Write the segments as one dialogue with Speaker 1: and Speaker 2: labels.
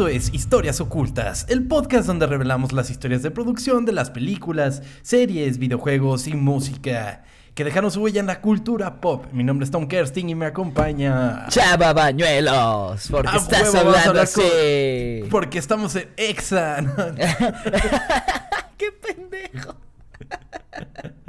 Speaker 1: Esto es Historias Ocultas, el podcast donde revelamos las historias de producción de las películas, series, videojuegos y música que dejaron su huella en la cultura pop. Mi nombre es Tom Kersting y me acompaña.
Speaker 2: Chava Bañuelos, porque
Speaker 1: Ah,
Speaker 2: estás
Speaker 1: huevo,
Speaker 2: hablando
Speaker 1: hablar con-
Speaker 2: así.
Speaker 1: Porque estamos en Exa.
Speaker 2: ¡Qué pendejo!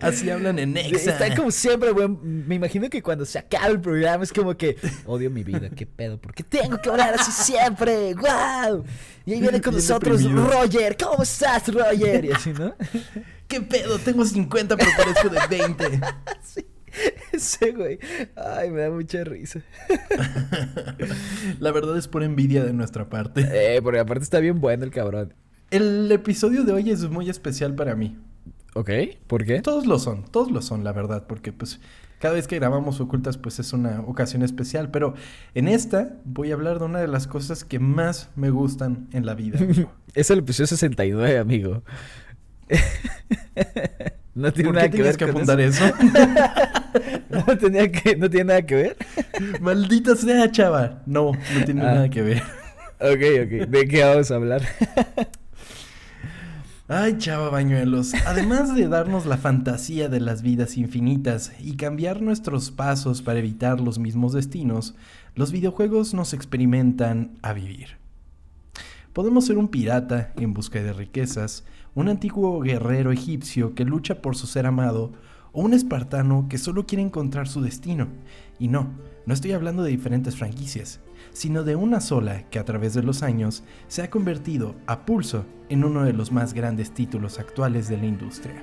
Speaker 1: Así hablan en Exa.
Speaker 2: Está como siempre, güey. Me imagino que cuando se acaba el programa es como que odio mi vida, qué pedo, porque tengo que hablar así siempre. ¡Wow! Y ahí viene con
Speaker 1: Bien
Speaker 2: nosotros
Speaker 1: deprimido.
Speaker 2: Roger. ¿Cómo estás, Roger? Y así, ¿no?
Speaker 1: ¿Qué pedo? Tengo 50 pero parezco de 20.
Speaker 2: Sí. Ese güey. Ay, me da mucha risa.
Speaker 1: La verdad es por envidia de nuestra parte.
Speaker 2: Eh, porque aparte está bien bueno el cabrón.
Speaker 1: El episodio de hoy es muy especial para mí.
Speaker 2: ¿Ok? ¿Por qué?
Speaker 1: Todos lo son, todos lo son, la verdad, porque pues cada vez que grabamos ocultas pues es una ocasión especial, pero en esta voy a hablar de una de las cosas que más me gustan en la vida.
Speaker 2: Es el episodio 69, amigo. no tiene
Speaker 1: ¿Por
Speaker 2: nada
Speaker 1: qué
Speaker 2: que ver
Speaker 1: tienes que
Speaker 2: con
Speaker 1: apuntar eso?
Speaker 2: No, tenía que, no tiene nada que ver.
Speaker 1: Maldita sea, chava. No, no tiene
Speaker 2: Ah.
Speaker 1: nada que ver.
Speaker 2: Ok, ok. ¿De qué vamos a hablar?
Speaker 1: Ay, chava bañuelos. Además de darnos la fantasía de las vidas infinitas y cambiar nuestros pasos para evitar los mismos destinos, los videojuegos nos experimentan a vivir. Podemos ser un pirata en busca de riquezas, un antiguo guerrero egipcio que lucha por su ser amado, o un espartano que solo quiere encontrar su destino. Y no, no estoy hablando de diferentes franquicias, sino de una sola que a través de los años se ha convertido a pulso en uno de los más grandes títulos actuales de la industria.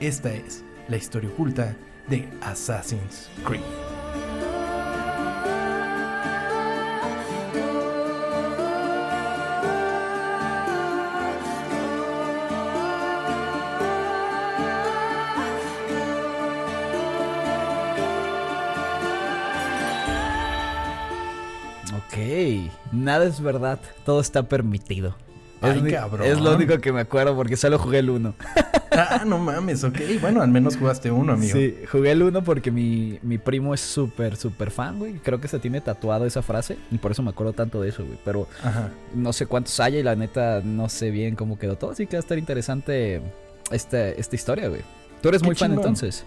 Speaker 1: Esta es la historia oculta de Assassin's Creed.
Speaker 2: Nada es verdad. Todo está permitido.
Speaker 1: Ay,
Speaker 2: es,
Speaker 1: cabrón.
Speaker 2: es lo único que me acuerdo porque solo jugué el 1.
Speaker 1: Ah, no mames, ok. Bueno, al menos jugaste uno, amigo.
Speaker 2: Sí, jugué el 1 porque mi, mi primo es súper, súper fan, güey. Creo que se tiene tatuado esa frase y por eso me acuerdo tanto de eso, güey. Pero
Speaker 1: Ajá.
Speaker 2: no sé cuántos haya y la neta no sé bien cómo quedó todo. Así que va a estar interesante esta, esta historia, güey. Tú eres
Speaker 1: Qué
Speaker 2: muy fan entonces.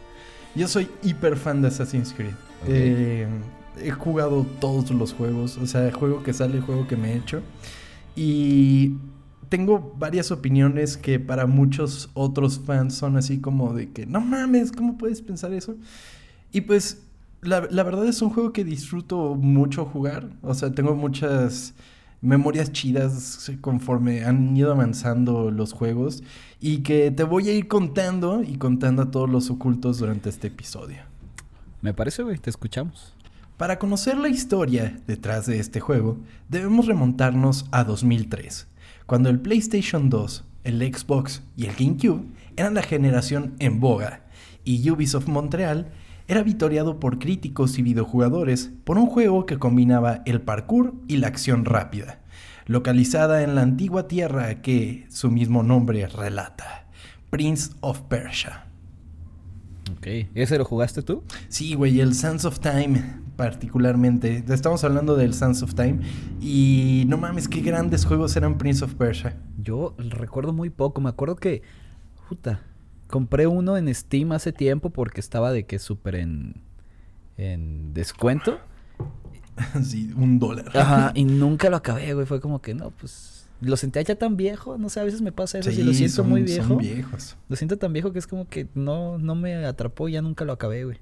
Speaker 1: Yo soy hiper fan de Assassin's Creed.
Speaker 2: Ok.
Speaker 1: Eh, he jugado todos los juegos, o sea, juego que sale, juego que me he hecho. Y tengo varias opiniones que para muchos otros fans son así como de que, no mames, ¿cómo puedes pensar eso? Y pues, la, la verdad es un juego que disfruto mucho jugar. O sea, tengo muchas memorias chidas conforme han ido avanzando los juegos y que te voy a ir contando y contando a todos los ocultos durante este episodio.
Speaker 2: Me parece, güey. Te escuchamos.
Speaker 1: Para conocer la historia detrás de este juego, debemos remontarnos a 2003, cuando el PlayStation 2, el Xbox y el GameCube eran la generación en boga, y Ubisoft Montreal era vitoriado por críticos y videojugadores por un juego que combinaba el parkour y la acción rápida, localizada en la antigua tierra que su mismo nombre relata, Prince of Persia.
Speaker 2: Ok. ¿Ese lo jugaste tú?
Speaker 1: Sí, güey, el Sands of Time particularmente. Estamos hablando del Sands of Time y no mames, qué grandes juegos eran Prince of Persia.
Speaker 2: Yo recuerdo muy poco. Me acuerdo que. Puta. Compré uno en Steam hace tiempo porque estaba de que súper en. En descuento.
Speaker 1: sí, un dólar.
Speaker 2: Ajá. Y nunca lo acabé, güey. Fue como que no, pues. Lo sentía ya tan viejo. No sé, a veces me pasa eso. si lo siento
Speaker 1: son-
Speaker 2: muy
Speaker 1: son
Speaker 2: viejo.
Speaker 1: viejos.
Speaker 2: Lo siento tan viejo que es como que no, no me atrapó y ya nunca lo acabé, güey.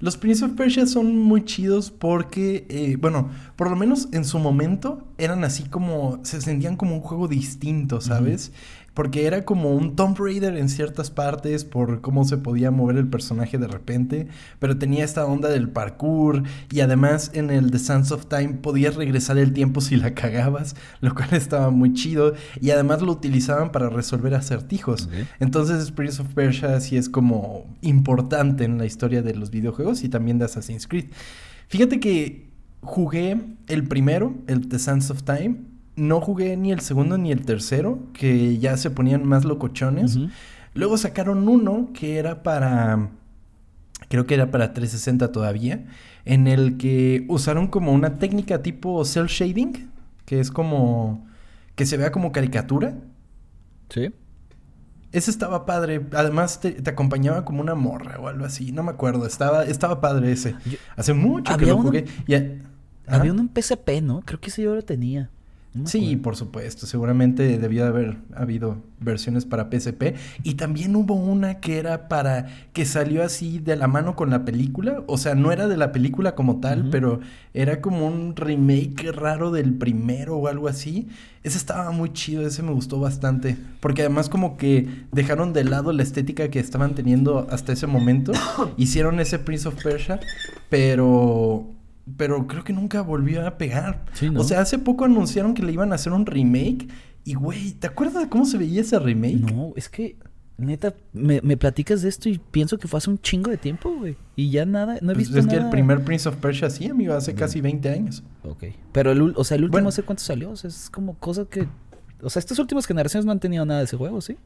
Speaker 1: Los Prince of Persia son muy chidos porque, eh, bueno, por lo menos en su momento eran así como, se sentían como un juego distinto, ¿sabes? Porque era como un Tomb Raider en ciertas partes por cómo se podía mover el personaje de repente, pero tenía esta onda del parkour y además en el The Sands of Time podías regresar el tiempo si la cagabas, lo cual estaba muy chido y además lo utilizaban para resolver acertijos. Entonces Prince of Persia sí es como importante en la historia de los videojuegos y también de Assassin's Creed. Fíjate que jugué el primero, el The Sands of Time. No jugué ni el segundo ni el tercero, que ya se ponían más locochones. Luego sacaron uno que era para. Creo que era para 360 todavía. En el que usaron como una técnica tipo cel shading. que es como que se vea como caricatura.
Speaker 2: Sí.
Speaker 1: Ese estaba padre. Además, te, te acompañaba como una morra o algo así. No me acuerdo. Estaba, estaba padre ese.
Speaker 2: Yo-
Speaker 1: Hace mucho que lo
Speaker 2: uno-
Speaker 1: jugué. Y a- Ajá.
Speaker 2: Había uno en PSP, ¿no? Creo que ese yo lo tenía. No
Speaker 1: Sí,
Speaker 2: acuerdo.
Speaker 1: por supuesto. Seguramente debió de haber habido versiones para PSP. Y también hubo una que era para. que salió así de la mano con la película. O sea, no era de la película como tal, pero era como un remake raro del primero o algo así. Ese estaba muy chido, ese me gustó bastante. Porque además, como que dejaron de lado la estética que estaban teniendo hasta ese momento. Hicieron ese Prince of Persia, pero. Pero creo que nunca volvió a pegar.
Speaker 2: Sí, ¿no?
Speaker 1: O sea, hace poco anunciaron que le iban a hacer un remake. Y, güey, ¿te acuerdas de cómo se veía ese remake?
Speaker 2: No, es que, neta, me, me platicas de esto y pienso que fue hace un chingo de tiempo, güey. Y ya nada, no he
Speaker 1: Pues
Speaker 2: visto
Speaker 1: es
Speaker 2: nada.
Speaker 1: que el primer Prince of Persia sí, amigo, hace casi 20 años.
Speaker 2: Ok. Pero el, o sea, el último
Speaker 1: Bueno.
Speaker 2: sé cuánto salió. O sea, es como cosa que... O sea, estas últimas generaciones no han tenido nada de ese juego, ¿sí?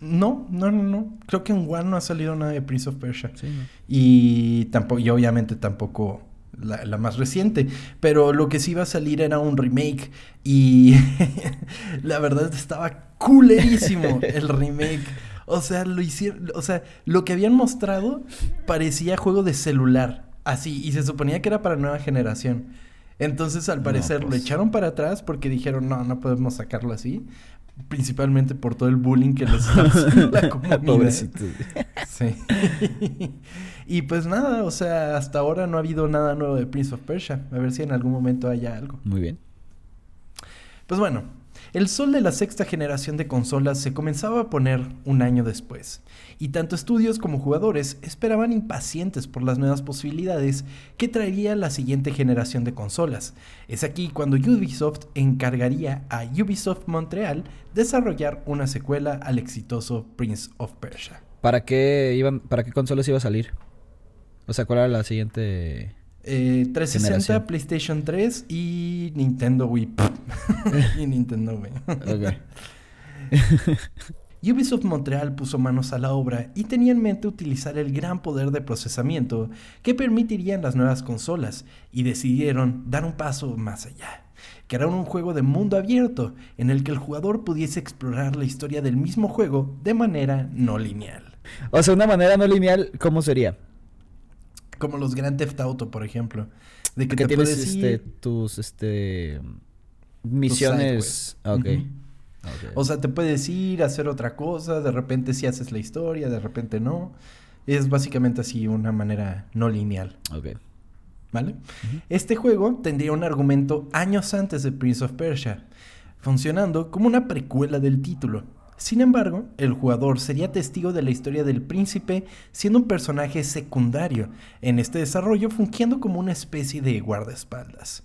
Speaker 1: No, no, no, no. Creo que en One no ha salido nada de Prince of Persia.
Speaker 2: Sí, ¿no?
Speaker 1: Y tampoco, y obviamente tampoco la, la más reciente. Pero lo que sí iba a salir era un remake. Y la verdad estaba culerísimo el remake. O sea, lo hicieron. O sea, lo que habían mostrado parecía juego de celular. Así. Y se suponía que era para nueva generación. Entonces, al
Speaker 2: No,
Speaker 1: parecer, lo
Speaker 2: pues.
Speaker 1: echaron para atrás porque dijeron, no, no podemos sacarlo así. Principalmente por todo el bullying que les está haciendo la comunidad.
Speaker 2: Pobrecito.
Speaker 1: Sí. y pues nada, o sea, hasta ahora no ha habido nada nuevo de Prince of Persia. A ver si en algún momento haya algo.
Speaker 2: Muy bien.
Speaker 1: Pues bueno, el sol de la sexta generación de consolas se comenzaba a poner un año después, y tanto estudios como jugadores esperaban impacientes por las nuevas posibilidades que traería la siguiente generación de consolas. Es aquí cuando Ubisoft encargaría a Ubisoft Montreal desarrollar una secuela al exitoso Prince of Persia.
Speaker 2: ¿Para qué iban, para qué consolas iba a salir? O sea, ¿cuál era la siguiente?
Speaker 1: Eh, 360,
Speaker 2: Generación.
Speaker 1: PlayStation 3 y Nintendo Wii. y Nintendo Wii. Ubisoft Montreal puso manos a la obra y tenía en mente utilizar el gran poder de procesamiento que permitirían las nuevas consolas y decidieron dar un paso más allá. Crearon un juego de mundo abierto en el que el jugador pudiese explorar la historia del mismo juego de manera no lineal.
Speaker 2: O sea, una manera no lineal, ¿cómo sería?
Speaker 1: Como los Grand Theft Auto, por ejemplo. De que te
Speaker 2: tienes
Speaker 1: puedes
Speaker 2: este,
Speaker 1: ir-
Speaker 2: tus este misiones.
Speaker 1: O sea, te puedes ir a hacer otra cosa, de repente sí haces la historia, de repente no. Es básicamente así una manera no lineal,
Speaker 2: Ok.
Speaker 1: ¿vale? Este juego tendría un argumento años antes de Prince of Persia, funcionando como una precuela del título. Sin embargo, el jugador sería testigo de la historia del príncipe siendo un personaje secundario en este desarrollo fungiendo como una especie de guardaespaldas.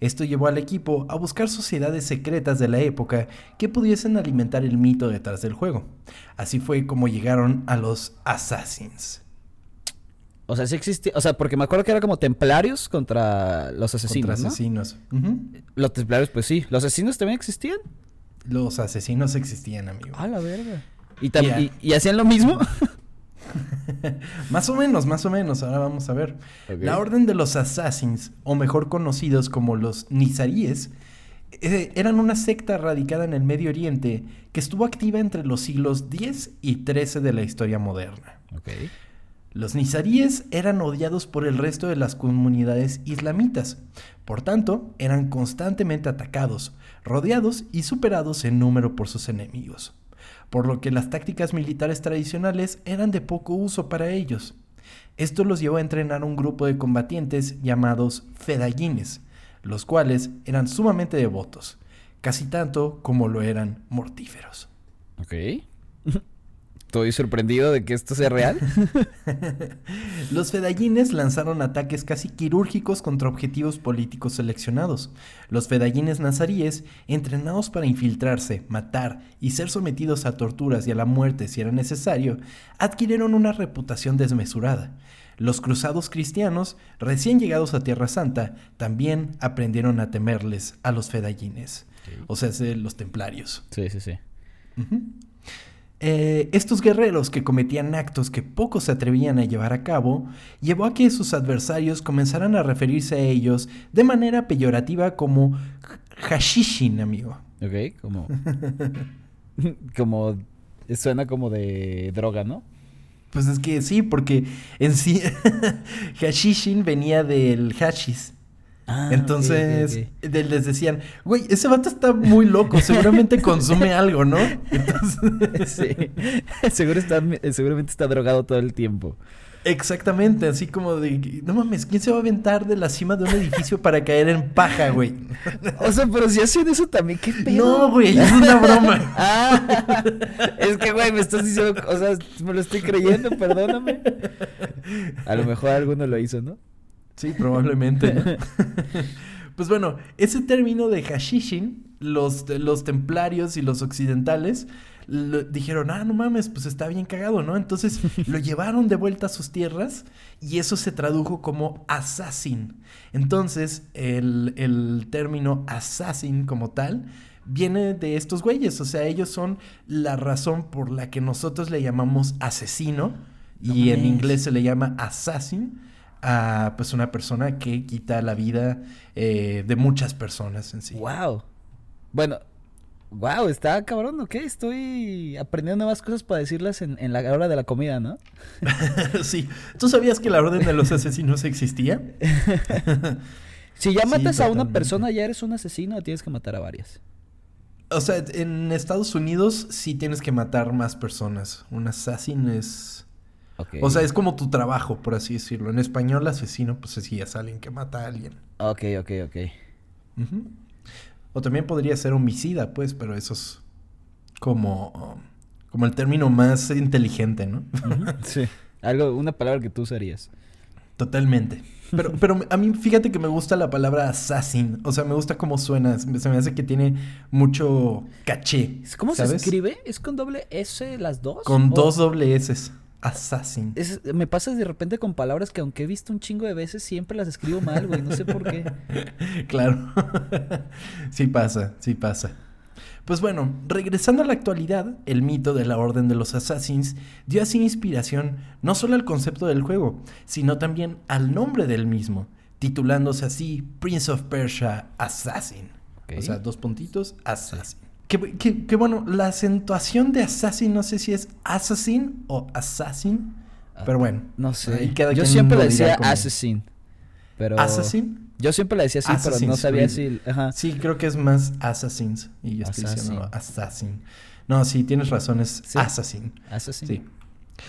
Speaker 1: Esto llevó al equipo a buscar sociedades secretas de la época que pudiesen alimentar el mito detrás del juego. Así fue como llegaron a los Assassins.
Speaker 2: O sea, sí existía. O sea, porque me acuerdo que era como templarios contra los asesinos.
Speaker 1: contra
Speaker 2: ¿no?
Speaker 1: asesinos.
Speaker 2: Los templarios, pues sí. ¿Los asesinos también existían?
Speaker 1: Los asesinos existían, amigo.
Speaker 2: A la verga. ¿Y, y, y hacían lo mismo?
Speaker 1: Más o menos, más o menos. Ahora vamos a ver. La Orden de los Assassins, o mejor conocidos como los Nizaríes, eh, eran una secta radicada en el Medio Oriente que estuvo activa entre los siglos X y XIII de la historia moderna.
Speaker 2: ok.
Speaker 1: Los nizaríes eran odiados por el resto de las comunidades islamitas, por tanto, eran constantemente atacados, rodeados y superados en número por sus enemigos, por lo que las tácticas militares tradicionales eran de poco uso para ellos. Esto los llevó a entrenar un grupo de combatientes llamados fedayines, los cuales eran sumamente devotos, casi tanto como lo eran mortíferos.
Speaker 2: Ok. Estoy sorprendido de que esto sea real.
Speaker 1: Los fedayines lanzaron ataques casi quirúrgicos contra objetivos políticos seleccionados. Los fedayines nazaríes, entrenados para infiltrarse, matar y ser sometidos a torturas y a la muerte si era necesario, adquirieron una reputación desmesurada. Los cruzados cristianos, recién llegados a Tierra Santa, también aprendieron a temerles a los fedayines, o sea, se- los templarios.
Speaker 2: sí, sí, sí.
Speaker 1: Eh, estos guerreros que cometían actos que pocos se atrevían a llevar a cabo, llevó a que sus adversarios comenzaran a referirse a ellos de manera peyorativa como Hashishin, amigo.
Speaker 2: Ok, como. como. Suena como de droga, ¿no?
Speaker 1: Pues es que sí, porque en sí Hashishin venía del hashis.
Speaker 2: Ah,
Speaker 1: Entonces, les decían, güey, ese vato está muy loco, seguramente consume algo, ¿no? Entonces,
Speaker 2: Sí. Seguro está, seguramente está drogado todo el tiempo.
Speaker 1: exactamente, así como de, no mames, ¿quién se va a aventar de la cima de un edificio para caer en paja, güey?
Speaker 2: O sea, pero si hacen eso también, ¿qué pedo?
Speaker 1: No, güey, es una broma.
Speaker 2: Ah, es que, güey, me estás diciendo, o sea, me lo estoy creyendo, perdóname. A lo mejor alguno lo hizo, ¿no?
Speaker 1: Sí, probablemente. ¿no? pues bueno, ese término de hashishin, los, los templarios y los occidentales lo- dijeron, ah, no mames, pues está bien cagado, ¿no? Entonces lo llevaron de vuelta a sus tierras y eso se tradujo como assassin. Entonces el, el término assassin como tal viene de estos güeyes, o sea, ellos son la razón por la que nosotros le llamamos asesino
Speaker 2: No
Speaker 1: y en inglés se le llama assassin a pues una persona que quita la vida eh, de muchas personas en sí.
Speaker 2: Wow. Bueno, wow, está cabrón, ¿ok? Estoy aprendiendo nuevas cosas para decirlas en, en la hora de la comida, ¿no?
Speaker 1: sí. ¿Tú sabías que la orden de los asesinos existía?
Speaker 2: Si ya
Speaker 1: Sí,
Speaker 2: matas a una persona, ¿ya eres un asesino o tienes que matar a varias?
Speaker 1: O sea, en Estados Unidos sí tienes que matar más personas. Un assassin es... O sea, es como tu trabajo, por así decirlo. En español, asesino, pues sí, es alguien que mata a alguien.
Speaker 2: Ok, ok, ok.
Speaker 1: O también podría ser homicida, pues, pero eso es como, como el término más inteligente, ¿no?
Speaker 2: Sí. Algo, una palabra que tú usarías.
Speaker 1: Totalmente. Pero, pero a mí, fíjate que me gusta la palabra assassin. O sea, me gusta cómo suena. Se me hace que tiene mucho caché.
Speaker 2: ¿Cómo se escribe? ¿Es con doble S las dos?
Speaker 1: Con
Speaker 2: ¿O
Speaker 1: dos doble S. Assassin.
Speaker 2: es- me pasa de repente con palabras que aunque he visto un chingo de veces, siempre las escribo mal, güey. No sé por qué.
Speaker 1: Claro. sí pasa, sí pasa. Pues bueno, regresando a la actualidad, el mito de la Orden de los Assassins dio así inspiración no solo al concepto del juego, sino también al nombre del mismo, titulándose así Prince of Persia Assassin. O sea, dos puntitos, Assassin. Que, que- que bueno, la acentuación de Assassin no sé si es Assassin o Assassin, pero bueno.
Speaker 2: No sé. Yo siempre le decía
Speaker 1: como-
Speaker 2: assassin. Pero...
Speaker 1: ¿Assassin?
Speaker 2: Yo siempre le decía así, pero no sabía si... Ajá.
Speaker 1: Sí, creo que es más Assassins. Y yo estoy diciendo
Speaker 2: Assassin.
Speaker 1: Assassin. No, sí, tienes razón, es
Speaker 2: Sí.
Speaker 1: Assassin.
Speaker 2: Assassin.
Speaker 1: Sí.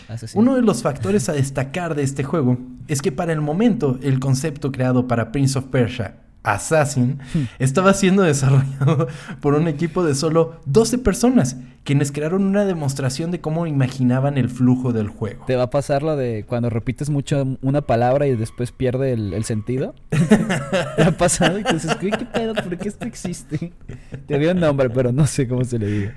Speaker 2: Assassin.
Speaker 1: Uno de los factores a destacar de este juego es que para el momento el concepto creado para Prince of Persia, Assassin, estaba siendo desarrollado por un equipo de solo 12 personas, quienes crearon una demostración de cómo imaginaban el flujo del juego.
Speaker 2: ¿Te va a pasar lo de cuando repites mucho una palabra y después pierde el, el sentido? ¿Te ha pasado? Y te dices, "Güey, ¿qué pedo? ¿Por qué esto existe? Te había un nombre, pero no sé cómo se le diga.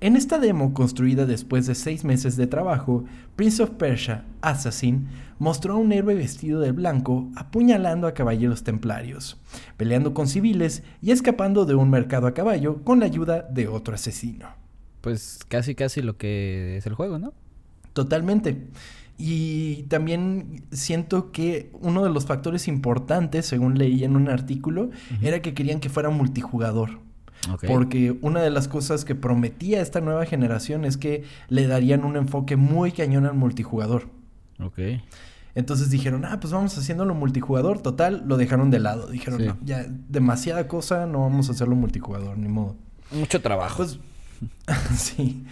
Speaker 1: En esta demo, construida después de seis meses de trabajo, Prince of Persia, Assassin, mostró a un héroe vestido de blanco apuñalando a caballeros templarios, peleando con civiles y escapando de un mercado a caballo con la ayuda de otro asesino.
Speaker 2: Pues casi, casi lo que es el juego, ¿no?
Speaker 1: Totalmente. Y también siento que uno de los factores importantes, según leí en un artículo, era que querían que fuera multijugador. Porque una de las cosas que prometía esta nueva generación es que le darían un enfoque muy cañón al multijugador.
Speaker 2: Ok.
Speaker 1: Entonces dijeron, ah, pues vamos haciéndolo multijugador. Total, lo dejaron de lado. Dijeron,
Speaker 2: Sí.
Speaker 1: no, ya demasiada cosa, no vamos a hacerlo multijugador, ni modo.
Speaker 2: Mucho trabajo.
Speaker 1: Pues, sí.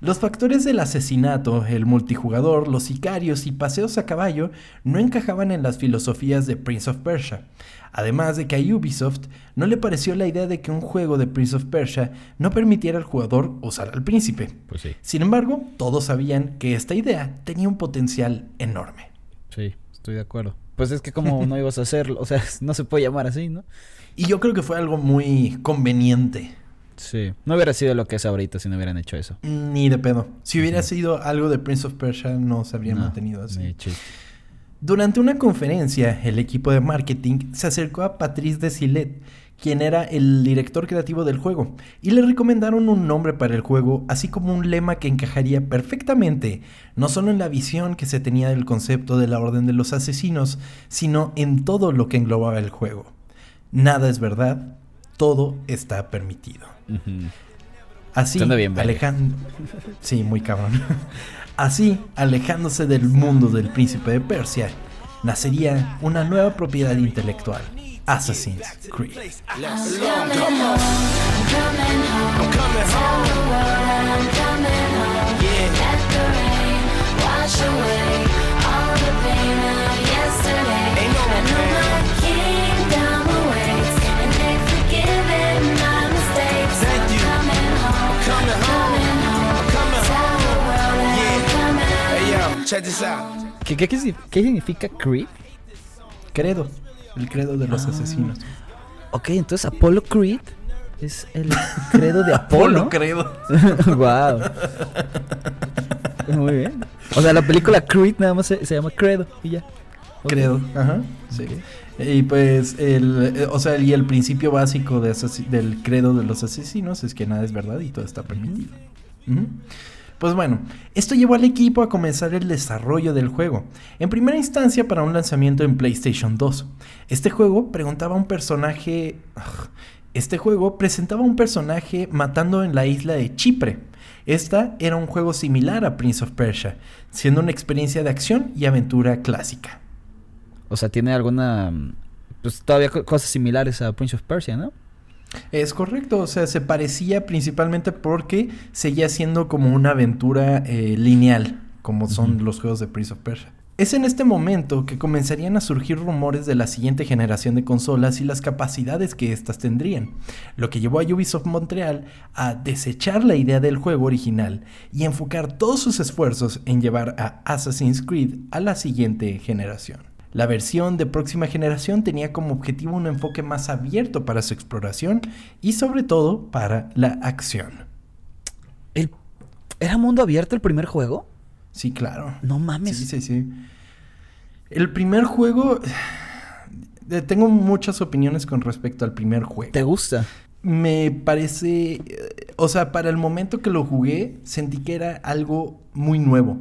Speaker 1: Los factores del asesinato, el multijugador, los sicarios y paseos a caballo no encajaban en las filosofías de Prince of Persia. Además de que a Ubisoft no le pareció la idea de que un juego de Prince of Persia no permitiera al jugador usar al príncipe.
Speaker 2: Pues sí.
Speaker 1: Sin embargo, todos sabían que esta idea tenía un potencial enorme.
Speaker 2: Sí, estoy de acuerdo. Pues es que como no ibas a hacerlo, o sea, no se puede llamar así, ¿no?
Speaker 1: Y yo creo que fue algo muy conveniente.
Speaker 2: Sí. No hubiera sido lo que es ahorita si no hubieran hecho eso.
Speaker 1: Ni de pedo. Si hubiera sido algo de Prince of Persia, no se habría
Speaker 2: No,
Speaker 1: mantenido así.
Speaker 2: ni.
Speaker 1: Durante una conferencia, el equipo de marketing se acercó a Patrice Desilet, quien era el director creativo del juego, y le recomendaron un nombre para el juego, así como un lema que encajaría perfectamente, no solo en la visión que se tenía del concepto de la Orden de los Asesinos, sino en todo lo que englobaba el juego. Nada es verdad, todo está permitido. Así,
Speaker 2: bien,
Speaker 1: alejando. Sí, muy cabrón. Así, alejándose del mundo del príncipe de Persia, nacería una nueva propiedad intelectual: Assassin's Creed.
Speaker 3: Coming home.
Speaker 4: Hey yo, check this out.
Speaker 2: ¿Qué, qué, qué si- qué significa Creed?
Speaker 1: Credo, el credo de
Speaker 2: Ah.
Speaker 1: los asesinos.
Speaker 2: Ok, entonces Apollo Creed es el credo de Apolo.
Speaker 1: credo.
Speaker 2: wow. Muy bien. O sea, la película Creed nada más se, se llama Credo y ya.
Speaker 1: Credo, ajá, sí. Y pues, el, eh, o sea, y el principio básico del credo de los asesinos es que nada es verdad y todo está permitido. Pues bueno, esto llevó al equipo a comenzar el desarrollo del juego. En primera instancia para un lanzamiento en PlayStation 2. Este juego preguntaba a un personaje... Este juego presentaba a un personaje matando en la isla de Chipre. Esta era un juego similar a Prince of Persia, siendo una experiencia de acción y aventura clásica.
Speaker 2: O sea, tiene alguna. Pues todavía co- cosas similares a Prince of Persia, ¿no?
Speaker 1: Es correcto, o sea, se parecía principalmente porque seguía siendo como una aventura eh, lineal, como son los juegos de Prince of Persia. Es en este momento que comenzarían a surgir rumores de la siguiente generación de consolas y las capacidades que éstas tendrían, lo que llevó a Ubisoft Montreal a desechar la idea del juego original y enfocar todos sus esfuerzos en llevar a Assassin's Creed a la siguiente generación. La versión de próxima generación tenía como objetivo un enfoque más abierto para su exploración y sobre todo para la acción.
Speaker 2: El... ¿Era mundo abierto el primer juego?
Speaker 1: Sí, claro.
Speaker 2: No mames.
Speaker 1: Sí, sí, sí. El primer juego... eh, Tengo muchas opiniones con respecto al primer juego.
Speaker 2: ¿Te gusta?
Speaker 1: Me parece... eh, O sea, para el momento que lo jugué, sentí que era algo muy nuevo.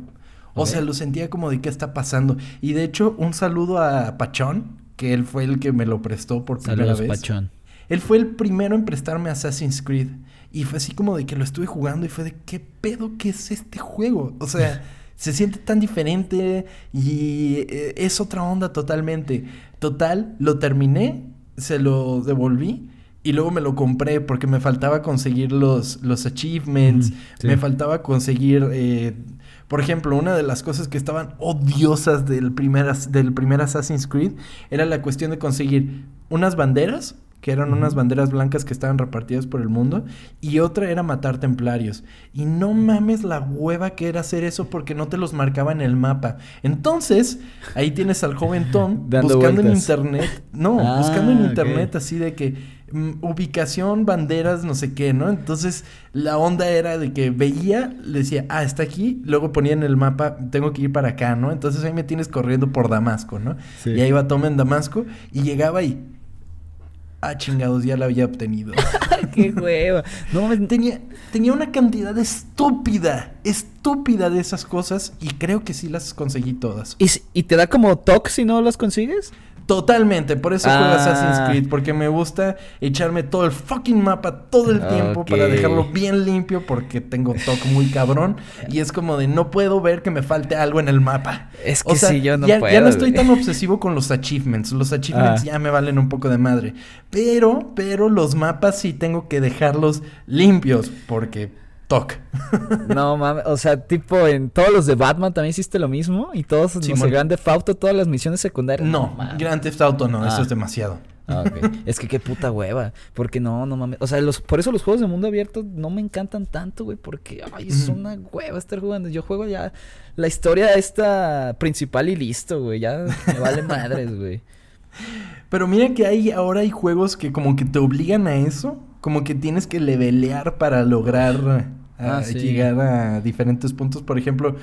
Speaker 1: O sea, lo sentía como de qué está pasando. Y de hecho, un saludo a Pachón, que él fue el que me lo prestó por primera
Speaker 2: Saludos,
Speaker 1: vez.
Speaker 2: Pachón.
Speaker 1: Él fue el primero en prestarme Assassin's Creed. Y fue así como de que lo estuve jugando y fue de qué pedo que es este juego. O sea, se siente tan diferente y eh, es otra onda totalmente. Total, lo terminé, se lo devolví y luego me lo compré porque me faltaba conseguir los, los achievements,
Speaker 2: sí.
Speaker 1: me faltaba conseguir... eh, por ejemplo, una de las cosas que estaban odiosas del primer, del primer Assassin's Creed era la cuestión de conseguir unas banderas, que eran unas banderas blancas que estaban repartidas por el mundo, y otra era matar templarios. Y no mames la hueva que era hacer eso porque no te los marcaba en el mapa. Entonces, ahí tienes al joven Tom buscando en internet, no,
Speaker 2: Ah,
Speaker 1: buscando en
Speaker 2: ok.
Speaker 1: internet así de que ubicación, banderas, no sé qué, ¿no? Entonces la onda era de que veía, le decía, ah, está aquí, luego ponía en el mapa, tengo que ir para acá, ¿no? Entonces ahí me tienes corriendo por Damasco, ¿no?
Speaker 2: Sí.
Speaker 1: Y ahí va Tom en Damasco y llegaba y... Ah, chingados, ya la había obtenido.
Speaker 2: ¡Qué hueva! No
Speaker 1: tenía, tenía una cantidad estúpida, estúpida de esas cosas y creo que sí las conseguí todas.
Speaker 2: ¿Y, y te da como toque si no las consigues?
Speaker 1: Totalmente, por eso juego
Speaker 2: Ah.
Speaker 1: Assassin's Creed, porque me gusta echarme todo el fucking mapa todo el tiempo para dejarlo bien limpio porque tengo toque muy cabrón y es como de no puedo ver que me falte algo en el mapa.
Speaker 2: Es que sí, yo no
Speaker 1: ya,
Speaker 2: puedo,
Speaker 1: ya no estoy tan obsesivo con los achievements, los achievements
Speaker 2: Ah.
Speaker 1: ya me valen un poco de madre, pero, pero los mapas sí tengo que dejarlos limpios porque toc.
Speaker 2: No mames, o sea, tipo en todos los de Batman también hiciste lo mismo y todos, no sé,
Speaker 1: Simón.
Speaker 2: Grand Theft Auto, todas las misiones secundarias.
Speaker 1: No,
Speaker 2: mames.
Speaker 1: Grand Theft Auto no, eso
Speaker 2: Ah.
Speaker 1: es demasiado.
Speaker 2: Ah, ok. es que qué puta hueva. Porque no, no mames. O sea, los, por eso los juegos de mundo abierto no me encantan tanto, güey. Porque, ay, es una hueva estar jugando. Yo juego ya la historia esta principal y listo, güey. Ya me vale madres, güey.
Speaker 1: Pero mira que hay ahora hay juegos que como que te obligan a eso, como que tienes que levelear para lograr
Speaker 2: Ah,
Speaker 1: ah,
Speaker 2: sí.
Speaker 1: llegar a diferentes puntos. Por ejemplo,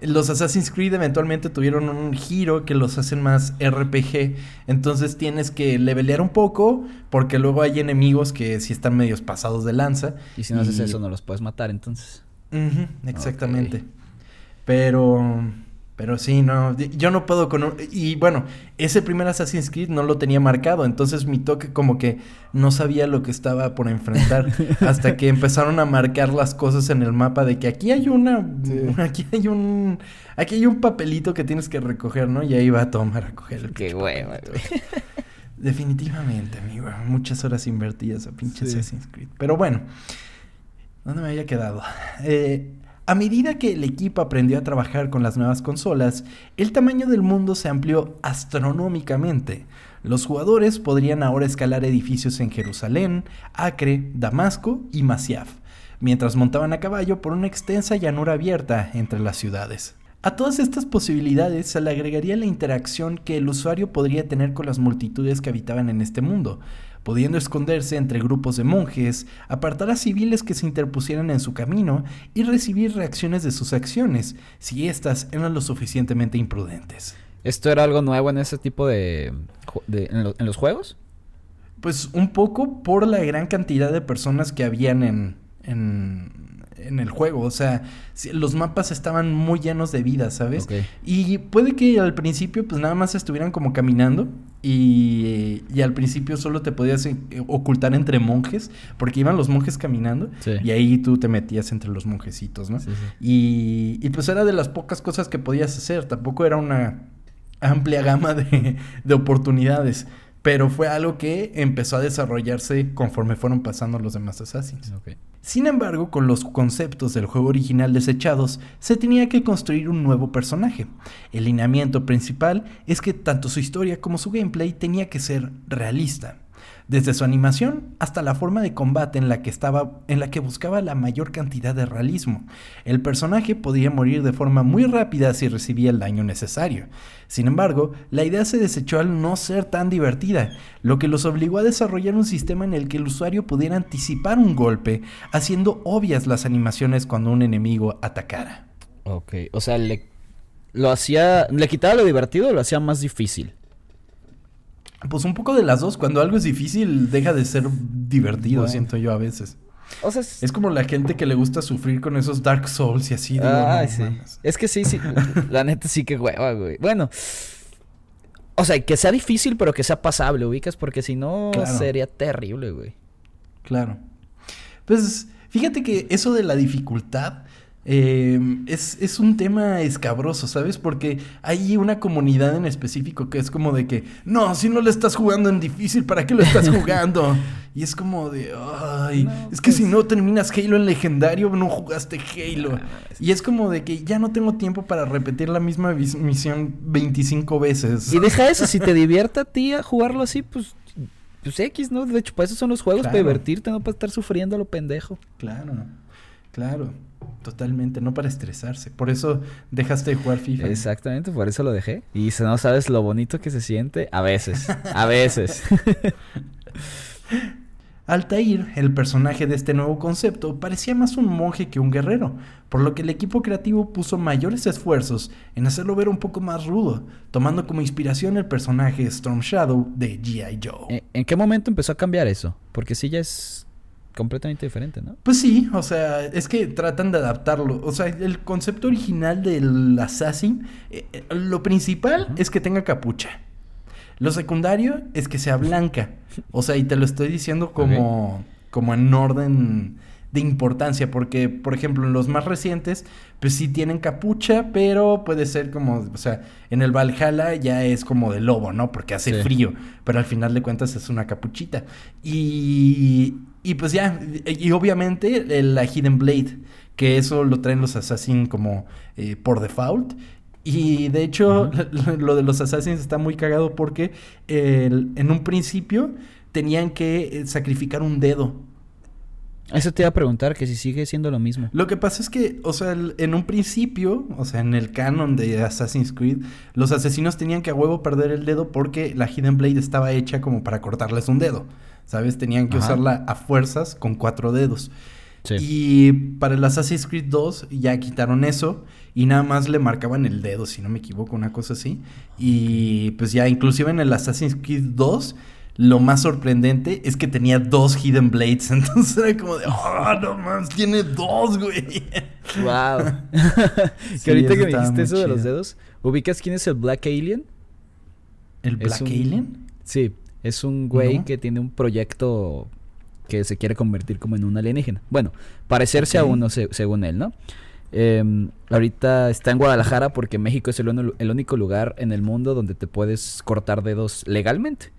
Speaker 1: los Assassin's Creed eventualmente tuvieron un giro que los hacen más RPG, entonces tienes que levelear un poco porque luego hay enemigos que sí están medios pasados de lanza.
Speaker 2: Y si no haces eso, no los puedes matar, entonces.
Speaker 1: Exactamente. Pero Pero sí, no, yo no puedo con... un- Y bueno, ese primer Assassin's Creed no lo tenía marcado, entonces mi toque como que no sabía lo que estaba por enfrentar hasta que empezaron a marcar las cosas en el mapa de que aquí hay una...
Speaker 2: Sí.
Speaker 1: Aquí hay un... Aquí hay un papelito que tienes que recoger, ¿no? Y ahí va a tomar a recoger el
Speaker 2: Qué hueva.
Speaker 1: Definitivamente, amigo. Muchas horas invertidas a pinche
Speaker 2: Sí.
Speaker 1: Assassin's Creed. Pero bueno, ¿dónde me había quedado? Eh, a medida que el equipo aprendió a trabajar con las nuevas consolas, el tamaño del mundo se amplió astronómicamente. Los jugadores podrían ahora escalar edificios en Jerusalén, Acre, Damasco y Masyaf, mientras montaban a caballo por una extensa llanura abierta entre las ciudades. A todas estas posibilidades se le agregaría la interacción que el usuario podría tener con las multitudes que habitaban en este mundo, pudiendo esconderse entre grupos de monjes, apartar a civiles que se interpusieran en su camino y recibir reacciones de sus acciones, si éstas eran lo suficientemente imprudentes.
Speaker 2: ¿Esto era algo nuevo en ese tipo de... en, lo- en los juegos?
Speaker 1: Pues un poco por la gran cantidad de personas que habían en, en, en el juego. O sea, los mapas estaban muy llenos de vida, ¿sabes? Y puede que al principio pues nada más estuvieran como caminando y, y al principio solo te podías eh, ocultar entre monjes porque iban los monjes caminando
Speaker 2: Sí.
Speaker 1: y ahí tú te metías entre los monjecitos, ¿no?
Speaker 2: Sí, sí.
Speaker 1: Y, y, pues era de las pocas cosas que podías hacer. Tampoco era una amplia gama de, de oportunidades. Pero fue algo que empezó a desarrollarse conforme fueron pasando los demás Assassins. Sin embargo, con los conceptos del juego original desechados, se tenía que construir un nuevo personaje. El lineamiento principal es que tanto su historia como su gameplay tenía que ser realista. Desde su animación hasta la forma de combate en la que estaba en la que buscaba la mayor cantidad de realismo. El personaje podía morir de forma muy rápida si recibía el daño necesario. Sin embargo, la idea se desechó al no ser tan divertida, lo que los obligó a desarrollar un sistema en el que el usuario pudiera anticipar un golpe, haciendo obvias las animaciones cuando un enemigo atacara.
Speaker 2: Ok. O sea, le... Lo hacía... ¿Le quitaba lo divertido lo hacía más difícil?
Speaker 1: Pues un poco de las dos, cuando algo es difícil deja de ser divertido,
Speaker 2: Bueno.
Speaker 1: siento yo a veces.
Speaker 2: O sea,
Speaker 1: Es como la gente que le gusta sufrir con esos Dark Souls y así. Digo,
Speaker 2: Ay,
Speaker 1: no
Speaker 2: sí. Es que sí, sí. La neta sí que hueva, güey. Bueno. O sea, que sea difícil, pero que sea pasable, ubicas, porque si no
Speaker 1: Claro.
Speaker 2: sería terrible, güey.
Speaker 1: Claro. Pues fíjate que eso de la dificultad eh, es, es un tema escabroso, ¿sabes? Porque hay una comunidad en específico que es como de que, no, si no le estás jugando en difícil, ¿para qué lo estás jugando? y es como de, ay,
Speaker 2: No,
Speaker 1: es que si
Speaker 2: pues-
Speaker 1: no terminas Halo en legendario, no jugaste Halo. Y es como de que ya no tengo tiempo para repetir la misma misión 25 veces.
Speaker 2: Y deja eso, si te divierte a ti a jugarlo así, pues. Pues X, ¿no? De hecho, para eso son los juegos, para divertirte, no para estar sufriendo a lo pendejo.
Speaker 1: Claro, claro, totalmente, no para estresarse. Por eso dejaste de jugar FIFA.
Speaker 2: Exactamente, por eso lo dejé. Y si no sabes lo bonito que se siente, a veces. A veces.
Speaker 1: Altair, el personaje de este nuevo concepto, parecía más un monje que un guerrero, por lo que el equipo creativo puso mayores esfuerzos en hacerlo ver un poco más rudo, tomando como inspiración el personaje Storm Shadow de G.I. Joe.
Speaker 2: ¿En, qué momento empezó a cambiar eso? Porque sí ya es completamente diferente, ¿no?
Speaker 1: Pues sí, o sea, es que tratan de adaptarlo. O sea, el concepto original del Assassin, eh, eh, lo principal es que tenga capucha. Lo secundario es que sea blanca. O sea, y te lo estoy diciendo como, como en orden de importancia, porque, por ejemplo, en los más recientes, pues sí tienen capucha, pero puede ser como, o sea, en el Valhalla ya es como de lobo, ¿no? Porque hace
Speaker 2: Sí.
Speaker 1: frío, pero al final de cuentas es una capuchita. Y, y pues ya, y, obviamente la Hidden Blade, que eso lo traen los Assassin como eh, por default. Y de hecho, lo de los Assassins está muy cagado porque el- en un principio tenían que eh, sacrificar un dedo.
Speaker 2: Eso te iba a preguntar, que si sigue siendo lo mismo.
Speaker 1: Lo que pasa es que, o sea, el- en un principio, o sea, en el canon de Assassin's Creed, los asesinos tenían que a huevo perder el dedo porque la Hidden Blade estaba hecha como para cortarles un dedo. ¿Sabes? Tenían que
Speaker 2: Ajá.
Speaker 1: usarla a fuerzas con cuatro dedos.
Speaker 2: Sí.
Speaker 1: Y para el Assassin's Creed 2 ya quitaron eso y nada más le marcaban el dedo, si no me equivoco, una cosa así. Y pues ya inclusive en el Assassin's Creed 2 lo más sorprendente es que tenía dos Hidden Blades. Entonces era como de, oh, no mames, tiene dos, güey.
Speaker 2: Wow. que
Speaker 1: Sí,
Speaker 2: ahorita que me dijiste eso de los dedos, ¿ubicas quién es el Black Alien?
Speaker 1: ¿El Black
Speaker 2: un-
Speaker 1: Alien?
Speaker 2: Sí, es un güey
Speaker 1: No.
Speaker 2: que tiene un proyecto que se quiere convertir como en un alienígena. Bueno, parecerse a uno se- según él, ¿no? Em, ahorita está en Guadalajara porque México es el, uno- el único lugar en el mundo donde te puedes cortar dedos legalmente.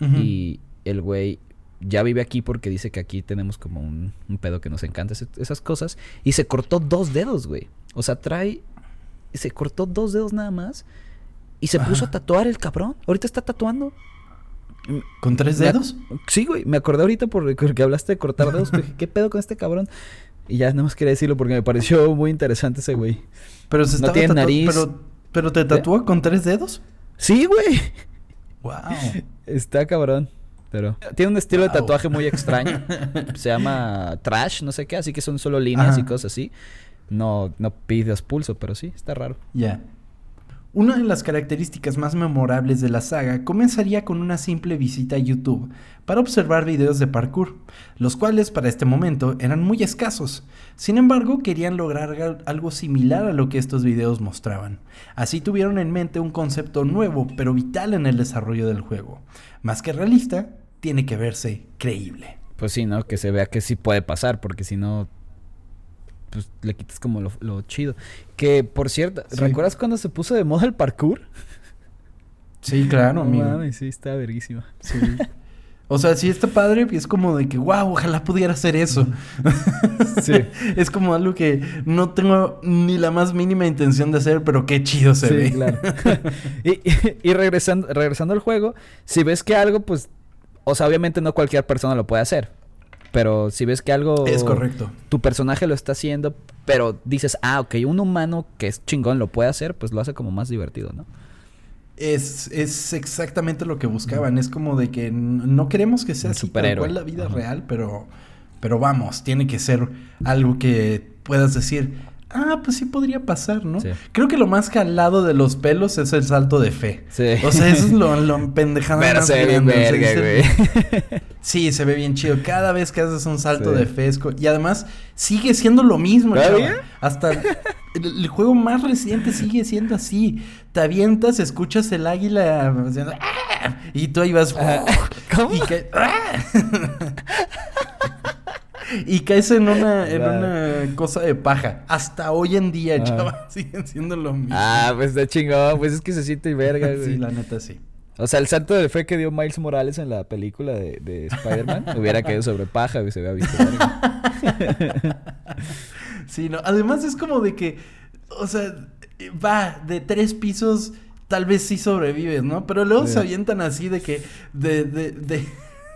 Speaker 2: Y el güey ya vive aquí porque dice que aquí tenemos como un, un pedo que nos encanta ese- esas cosas. Y se cortó dos dedos, güey. O sea, trae... Se cortó dos dedos nada más. Y se puso a tatuar el cabrón. Ahorita está tatuando.
Speaker 1: ¿Con tres
Speaker 2: Me
Speaker 1: dedos?
Speaker 2: Sí, güey. Me acordé ahorita por- porque hablaste de cortar dedos. dije, ¿qué pedo con este cabrón? Y ya nada más quería decirlo porque me pareció muy interesante ese güey.
Speaker 1: Pero se
Speaker 2: No tiene nariz.
Speaker 1: Pero, pero te tatúa con tres dedos.
Speaker 2: Sí, güey.
Speaker 1: Wow.
Speaker 2: Está cabrón. Pero tiene un estilo de tatuaje muy extraño. Se llama trash, no sé qué, así que son solo líneas y cosas así. No, no pides pulso, pero sí, está raro.
Speaker 1: Ya. Una de las características más memorables de la saga comenzaría con una simple visita a YouTube para observar videos de parkour, los cuales para este momento eran muy escasos. Sin embargo, querían lograr al- algo similar a lo que estos videos mostraban. Así tuvieron en mente un concepto nuevo pero vital en el desarrollo del juego. Más que realista, tiene que verse creíble.
Speaker 2: Pues sí, ¿no? Que se vea que sí puede pasar, porque si no, pues le quitas como lo, lo chido. Que, por cierto,
Speaker 1: Sí.
Speaker 2: ¿recuerdas cuando se puso de moda el parkour?
Speaker 1: Sí, claro,
Speaker 2: no
Speaker 1: amigo.
Speaker 2: mames, sí, está verguísima.
Speaker 1: Sí. O sea, sí está padre, y es como de que, wow, ojalá pudiera hacer eso.
Speaker 2: Sí.
Speaker 1: es como algo que no tengo ni la más mínima intención de hacer, pero qué chido se
Speaker 2: Sí,
Speaker 1: ve.
Speaker 2: claro. y y- y regresando, regresando al juego, si ves que algo, pues, o sea, obviamente no cualquier persona lo puede hacer. Pero si ves que algo...
Speaker 1: Es correcto.
Speaker 2: Tu personaje lo está haciendo, pero dices, ah, ok, un humano que es chingón lo puede hacer, pues lo hace como más divertido, ¿no?
Speaker 1: Es, es exactamente lo que buscaban. Es como de que no queremos que sea así tal
Speaker 2: superhéroe.
Speaker 1: cual la vida
Speaker 2: Ajá.
Speaker 1: real, pero, pero vamos, tiene que ser algo que puedas decir, ah, pues sí podría pasar, ¿no?
Speaker 2: Sí.
Speaker 1: Creo que lo más jalado de los pelos es el salto de fe.
Speaker 2: Sí.
Speaker 1: O sea, eso es lo, lo pendejada
Speaker 2: Pero
Speaker 1: más
Speaker 2: se ve bien verga, güey.
Speaker 1: Sí, se ve bien chido. Cada vez que haces un salto
Speaker 2: Sí.
Speaker 1: de fesco. Y además sigue siendo lo mismo,
Speaker 2: ¿Todavía?
Speaker 1: chava. Hasta el, el juego más reciente sigue siendo así. Te avientas, escuchas el águila y tú ahí vas.
Speaker 2: Ah, ¿cómo?
Speaker 1: Y, ca- "Ah". Y caes en una, en una cosa de paja. Hasta hoy en día,
Speaker 2: Ah.
Speaker 1: chava, siguen siendo lo mismo.
Speaker 2: Ah, pues está chingón, pues es que se siente verga, güey.
Speaker 1: sí, la neta sí.
Speaker 2: O sea, el salto de fe que dio Miles Morales en la película de, de Spider-Man hubiera caído sobre paja, güey, se hubiera visto.
Speaker 1: Sí, no. Además es como de que, o sea, va de tres pisos, tal vez sí sobrevives, ¿no? Pero luego se avientan así de que, de, de, de,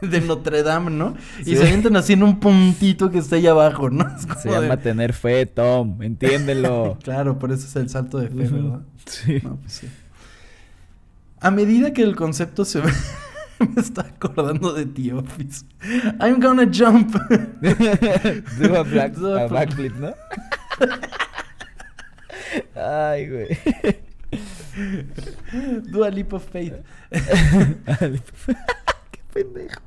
Speaker 1: de Notre Dame, ¿no? Y se avientan así en un puntito que está ahí abajo, ¿no?
Speaker 2: Se llama
Speaker 1: de-
Speaker 2: tener fe, Tom, entiéndelo.
Speaker 1: Claro, por eso es el salto de fe, ¿verdad?
Speaker 2: Sí.
Speaker 1: No, pues sí. A medida que el concepto se ve... Me está acordando de The Office. I'm gonna jump.
Speaker 2: Do a, black,
Speaker 1: Do a
Speaker 2: backflip, ¿no? Ay, güey.
Speaker 1: Do a leap of faith. Qué pendejo.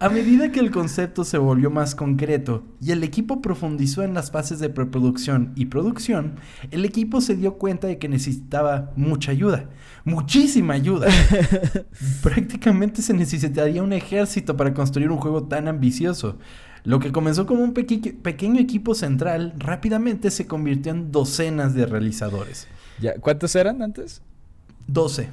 Speaker 1: A medida que el concepto se volvió más concreto y el equipo profundizó en las fases de preproducción y producción, el equipo se dio cuenta de que necesitaba mucha ayuda, muchísima ayuda. Prácticamente se necesitaría un ejército para construir un juego tan ambicioso. Lo que comenzó como un peque- pequeño equipo central rápidamente se convirtió en docenas de realizadores.
Speaker 2: Ya, ¿Cuántos eran antes?
Speaker 1: 12.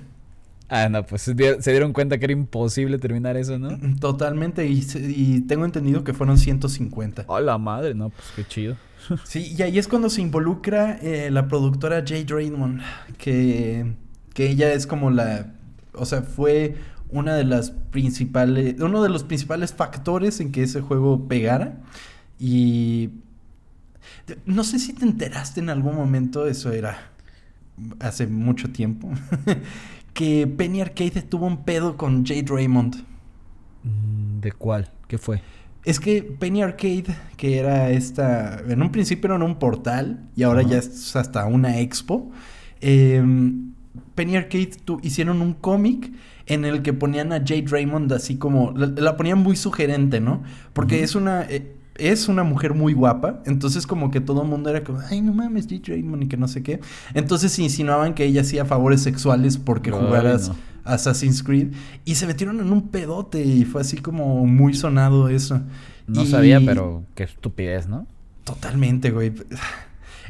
Speaker 2: Ah, no, pues se di- se dieron cuenta que era imposible terminar eso, ¿no?
Speaker 1: Totalmente, y, tengo entendido que fueron 150.
Speaker 2: Oh, la madre, no, pues qué chido.
Speaker 1: Sí, y ahí es cuando se involucra eh, la productora Jay Draymond, que, que ella es como la, o sea, fue una de las principales, uno de los principales factores en que ese juego pegara. Y no sé si te enteraste en algún momento, eso era hace mucho tiempo, que Penny Arcade tuvo un pedo con Jay Draymond.
Speaker 2: Mm, ¿De cuál? ¿Qué fue?
Speaker 1: Es que Penny Arcade, que era esta, en un principio era un portal y ahora ya es hasta una expo, eh, Penny Arcade tu- hicieron un cómic en el que ponían a Jade Raymond así como, la, la ponían muy sugerente, ¿no? Porque es una... eh, es una mujer muy guapa, entonces como que todo el mundo era como, ay, no mames, Jade Raymond y que no sé qué. Entonces insinuaban que ella hacía favores sexuales porque jugaras
Speaker 2: no.
Speaker 1: Assassin's Creed y se metieron en un pedote y fue así como muy sonado eso.
Speaker 2: No
Speaker 1: Y-
Speaker 2: sabía, pero qué estupidez, ¿no?
Speaker 1: Totalmente, güey.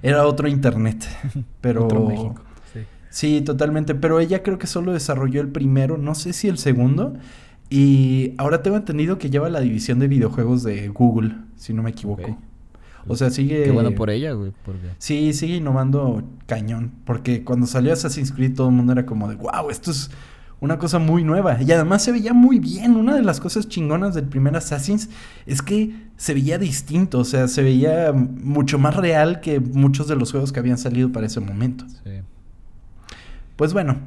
Speaker 1: Era otro internet, pero...
Speaker 2: Otro México. Sí.
Speaker 1: Sí, totalmente. Pero ella creo que solo desarrolló el primero, no sé si el segundo. Y ahora tengo entendido que lleva la división de videojuegos de Google, si no me equivoco. O sea, sigue...
Speaker 2: Qué bueno por ella, güey. Porque...
Speaker 1: Sí, sigue innovando cañón. Porque cuando salió Assassin's Creed todo el mundo era como de, wow, esto es una cosa muy nueva. Y además se veía muy bien. Una de las cosas chingonas del primer Assassin's es que se veía distinto. O sea, se veía mucho más real que muchos de los juegos que habían salido para ese momento.
Speaker 2: Sí.
Speaker 1: Pues bueno,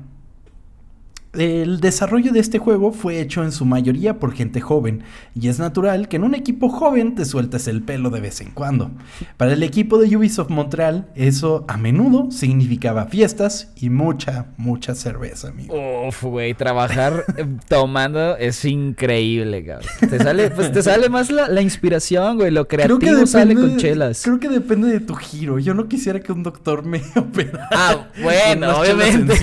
Speaker 1: el desarrollo de este juego fue hecho en su mayoría por gente joven, y es natural que en un equipo joven te sueltes el pelo de vez en cuando. Para el equipo de Ubisoft Montreal, eso a menudo significaba fiestas y mucha, mucha cerveza, amigo.
Speaker 2: Uf, güey, trabajar eh, tomando es increíble, cabrón. Te sale, pues te sale más la, la inspiración, güey. Lo creativo sale con chelas.
Speaker 1: Creo que depende de tu giro. Yo no quisiera que un doctor me operara.
Speaker 2: Ah, bueno, obviamente.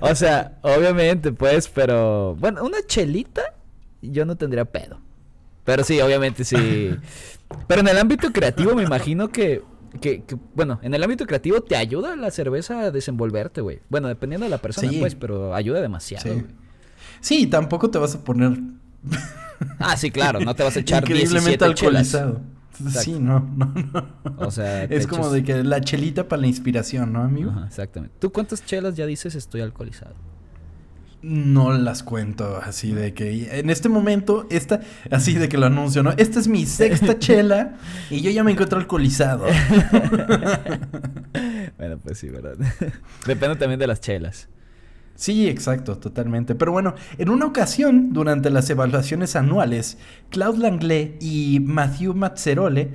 Speaker 2: O sea, obviamente, pues, pero. Bueno, una chelita, yo no tendría pedo. Pero sí, obviamente sí. Pero en el ámbito creativo, me imagino que. Que, que, bueno, en el ámbito creativo te ayuda la cerveza a desenvolverte, güey. Bueno, dependiendo de la persona,
Speaker 1: Sí.
Speaker 2: pues, pero ayuda demasiado.
Speaker 1: Sí.
Speaker 2: güey.
Speaker 1: Sí, tampoco te vas a poner
Speaker 2: Ah, sí, claro, no te vas a echar
Speaker 1: increíblemente
Speaker 2: 17 chelas. Exacto.
Speaker 1: Sí, no, no, no.
Speaker 2: O sea,
Speaker 1: es como
Speaker 2: echas-
Speaker 1: de que la chelita para la inspiración, ¿no, amigo?
Speaker 2: Ajá, exactamente. ¿Tú cuántas chelas ya dices estoy alcoholizado?
Speaker 1: No las cuento así de que en este momento, esta, así de que lo anuncio, ¿no? Esta es mi sexta chela y yo ya me encuentro alcoholizado.
Speaker 2: bueno, pues sí, ¿verdad? Depende también de las chelas.
Speaker 1: Sí, exacto, totalmente. Pero bueno, en una ocasión, durante las evaluaciones anuales, Claude Langlais y Matthew Mazzerole,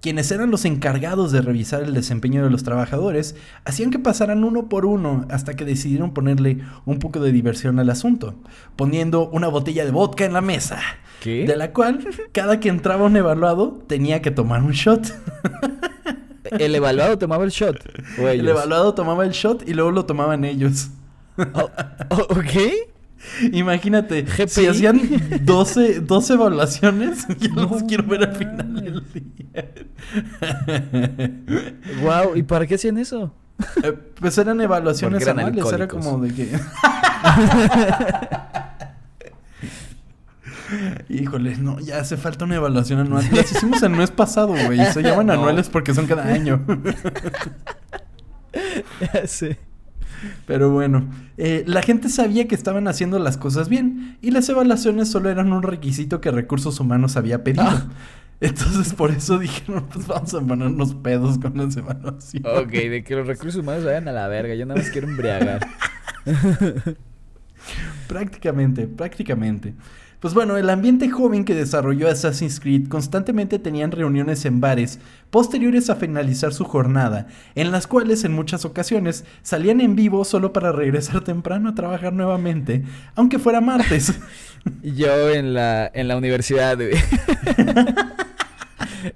Speaker 1: quienes eran los encargados de revisar el desempeño de los trabajadores, hacían que pasaran uno por uno hasta que decidieron ponerle un poco de diversión al asunto, poniendo una botella de vodka en la mesa,
Speaker 2: ¿Qué?
Speaker 1: de la cual cada que entraba un evaluado tenía que tomar un shot.
Speaker 2: ¿El evaluado tomaba el shot? ¿O
Speaker 1: El evaluado tomaba el shot y luego lo tomaban ellos.
Speaker 2: Oh, oh, ¿Ok?
Speaker 1: Imagínate,
Speaker 2: GPI.
Speaker 1: si hacían 12, 12 evaluaciones, yo
Speaker 2: No
Speaker 1: los quiero ver al final del día.
Speaker 2: Wow, ¿y para qué hacían eso?
Speaker 1: Eh, pues eran evaluaciones
Speaker 2: eran
Speaker 1: anuales, era como de que... Híjole, no, ya hace falta una evaluación anual. Las hicimos el mes pasado, güey. Se llaman
Speaker 2: No.
Speaker 1: anuales porque son cada año.
Speaker 2: sí.
Speaker 1: Pero bueno, eh, la gente sabía que estaban haciendo las cosas bien y las evaluaciones solo eran un requisito que Recursos Humanos había pedido.
Speaker 2: Ah.
Speaker 1: Entonces por eso dijeron, pues vamos a ponernos pedos con las evaluaciones.
Speaker 2: Ok, de que los recursos humanos vayan a la verga. Yo nada más quiero embriagar.
Speaker 1: Prácticamente, prácticamente. Pues bueno, el ambiente joven que desarrolló Assassin's Creed constantemente tenían reuniones en bares posteriores a finalizar su jornada, en las cuales en muchas ocasiones salían en vivo solo para regresar temprano a trabajar nuevamente, aunque fuera martes.
Speaker 2: Yo en la, en la universidad, güey.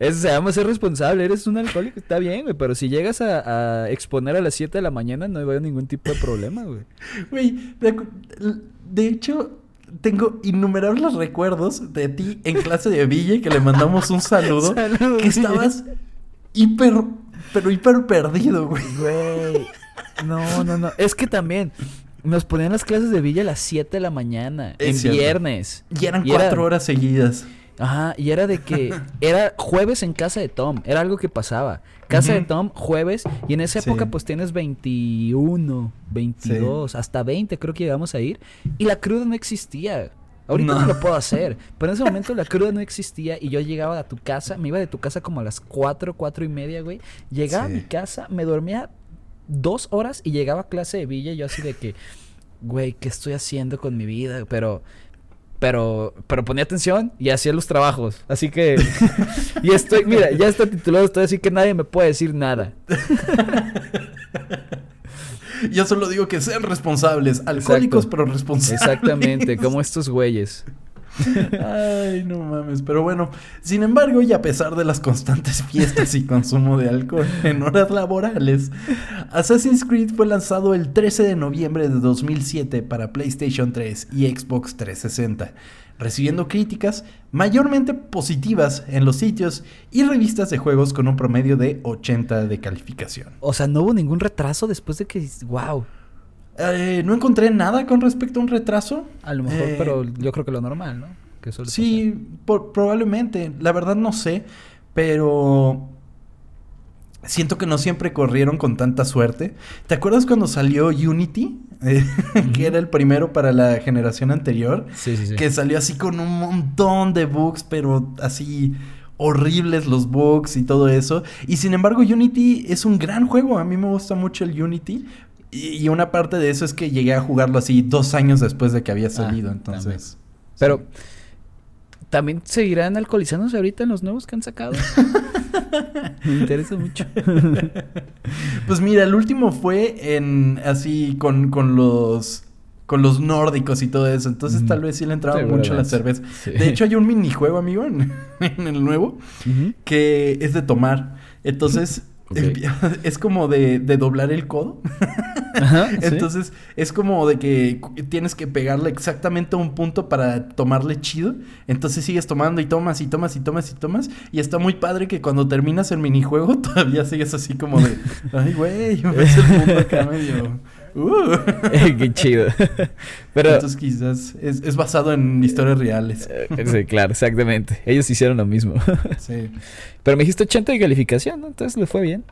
Speaker 2: Eso se llama ser responsable, eres un alcohólico, está bien, güey, pero si llegas a, a exponer a las 7 de la mañana no veo ningún tipo de problema, güey.
Speaker 1: Güey, de hecho, tengo innumerables recuerdos de ti en clase de Ville, que le mandamos un saludo,
Speaker 2: Saludos,
Speaker 1: que estabas hiper, pero hiper perdido, güey.
Speaker 2: Güey. No, no, no. Es que también nos ponían las clases de Villa a las 7 de la mañana.
Speaker 1: Es
Speaker 2: en
Speaker 1: cierto.
Speaker 2: viernes.
Speaker 1: Y eran
Speaker 2: Y era-
Speaker 1: cuatro horas seguidas.
Speaker 2: Ajá, y era de que era jueves en casa de Tom, era algo que pasaba. Casa de. Tom, jueves, y en esa
Speaker 1: Sí.
Speaker 2: época pues tienes 21, 22, hasta 20 creo que llegamos a ir, y la cruda no existía. Ahorita no.
Speaker 1: No.
Speaker 2: lo puedo hacer, pero en ese momento la cruda no existía y yo llegaba a tu casa, me iba de tu casa como a las 4, 4 y media, güey. Llegaba
Speaker 1: Sí.
Speaker 2: a mi casa, me dormía dos horas y llegaba a clase de Villa y yo así de que, güey, ¿qué estoy haciendo con mi vida? Pero pero pero ponía atención y hacía los trabajos. Así que y estoy, mira, ya está titulado, estoy así que nadie me puede decir nada.
Speaker 1: Yo solo digo que sean responsables, alcohólicos
Speaker 2: Exacto.
Speaker 1: pero responsables.
Speaker 2: Exactamente, como estos güeyes.
Speaker 1: Ay, no mames. Pero bueno, sin embargo, y a pesar de las constantes fiestas y consumo de alcohol en horas laborales, Assassin's Creed fue lanzado el 13 de noviembre de 2007 para PlayStation 3 y Xbox 360, recibiendo críticas mayormente positivas en los sitios y revistas de juegos con un promedio de 80 de calificación.
Speaker 2: O sea, no hubo ningún retraso después de que. ¡Wow!
Speaker 1: Eh, no encontré nada con respecto a un retraso.
Speaker 2: A lo mejor,
Speaker 1: Eh,
Speaker 2: pero yo creo que lo normal, ¿no? Que
Speaker 1: Sí, por- probablemente. La verdad no sé, pero siento que no siempre corrieron con tanta suerte. ¿Te acuerdas cuando salió Unity? Eh, que era el primero para la generación anterior.
Speaker 2: Sí, sí, sí.
Speaker 1: Que salió así con un montón de bugs, pero así horribles los bugs y todo eso. Y sin embargo, Unity es un gran juego. A mí me gusta mucho el Unity. Y y una parte de eso es que llegué a jugarlo así dos años después de que había salido. entonces.
Speaker 2: Pero,
Speaker 1: sí.
Speaker 2: ¿también seguirán alcoholizándose ahorita en los nuevos que han sacado? Me interesa mucho.
Speaker 1: Pues mira, el último fue en así con, con los con los nórdicos y todo eso. Entonces tal vez sí le entraba mucho la cerveza.
Speaker 2: Sí.
Speaker 1: De hecho, hay un minijuego, amigo, en, en el nuevo, que es de tomar. Entonces, Es como de, de doblar el codo.
Speaker 2: Ajá, ¿sí?
Speaker 1: Entonces, es como de que tienes que pegarle exactamente a un punto para tomarle chido. Entonces sigues tomando y tomas y tomas y tomas y tomas. Y está muy padre que cuando terminas el minijuego todavía sigues así como de, ay, güey, ves el mundo acá medio. Uh.
Speaker 2: Qué chido. Pero,
Speaker 1: Entonces quizás es, es basado en historias reales.
Speaker 2: eh, sí, claro, exactamente. Ellos hicieron lo mismo.
Speaker 1: Sí.
Speaker 2: Pero me dijiste 80 de calificación, ¿no? Entonces le fue bien.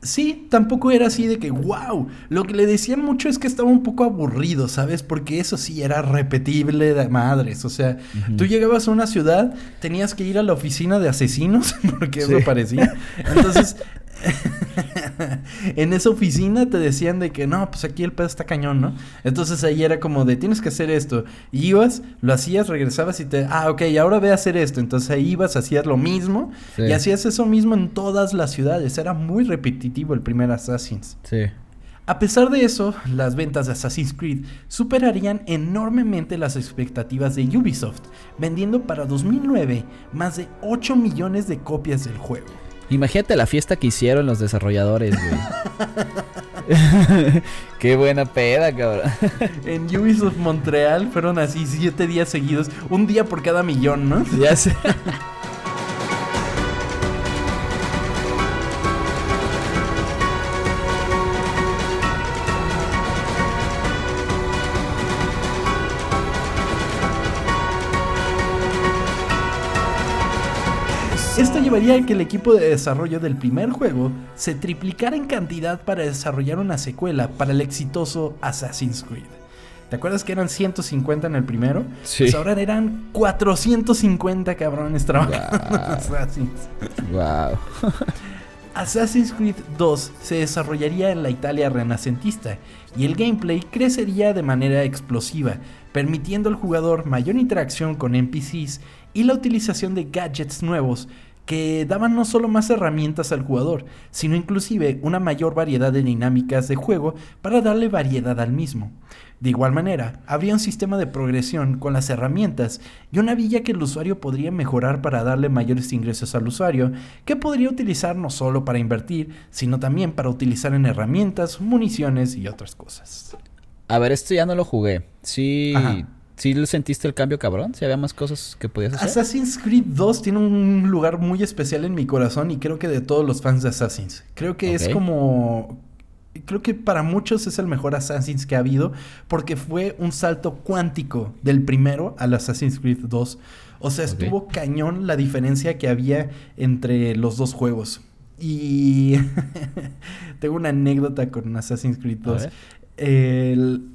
Speaker 1: Sí, tampoco era así de que, wow. Lo que le decían mucho es que estaba un poco aburrido, ¿sabes? Porque eso sí era repetible de madres. O sea, tú llegabas a una ciudad, tenías que ir a la oficina de asesinos, porque eso
Speaker 2: Sí.
Speaker 1: parecía. Entonces, en esa oficina te decían de que no, pues aquí el pedo está cañón, ¿no? Entonces ahí era como de tienes que hacer esto. Y ibas, lo hacías, regresabas y te, ah, ok, ahora ve a hacer esto. Entonces ahí ibas, hacías lo mismo
Speaker 2: Sí.
Speaker 1: y hacías eso mismo en todas las ciudades. Era muy repetitivo el primer Assassin's.
Speaker 2: Sí.
Speaker 1: A pesar de eso, las ventas de Assassin's Creed superarían enormemente las expectativas de Ubisoft, vendiendo para 2009 más de 8 millones de copias del juego.
Speaker 2: Imagínate la fiesta que hicieron los desarrolladores, güey. Qué buena peda, cabrón.
Speaker 1: En Ubisoft Montreal fueron así 7 días seguidos, un día por cada millón, ¿no?
Speaker 2: ya sé.
Speaker 1: llevaría a que el equipo de desarrollo del primer juego se triplicara en cantidad para desarrollar una secuela para el exitoso Assassin's Creed. ¿Te acuerdas que eran 150 en el primero?
Speaker 2: Sí.
Speaker 1: Pues ahora eran 450 cabrones trabajando en
Speaker 2: Guau.
Speaker 1: Assassin's.
Speaker 2: wow.
Speaker 1: Assassin's Creed 2 se desarrollaría en la Italia renacentista y el gameplay crecería de manera explosiva, permitiendo al jugador mayor interacción con NPCs y la utilización de gadgets nuevos que daban no solo más herramientas al jugador, sino inclusive una mayor variedad de dinámicas de juego para darle variedad al mismo. De igual manera, habría un sistema de progresión con las herramientas y una villa que el usuario podría mejorar para darle mayores ingresos al usuario, que podría utilizar no solo para invertir, sino también para utilizar en herramientas, municiones y otras cosas.
Speaker 2: A ver, esto ya no lo jugué. Sí.
Speaker 1: Ajá.
Speaker 2: ¿Sí sentiste el cambio, cabrón? ¿Si había más cosas que podías hacer?
Speaker 1: Assassin's Creed 2 tiene un lugar muy especial en mi corazón y creo que de todos los fans de Assassin's. Creo que es como... Creo que para muchos es el mejor Assassin's que ha habido porque fue un salto cuántico del primero al Assassin's Creed 2. O sea, estuvo cañón la diferencia que había entre los dos juegos. Y tengo una anécdota con Assassin's Creed
Speaker 2: A
Speaker 1: 2.
Speaker 2: ver.
Speaker 1: El,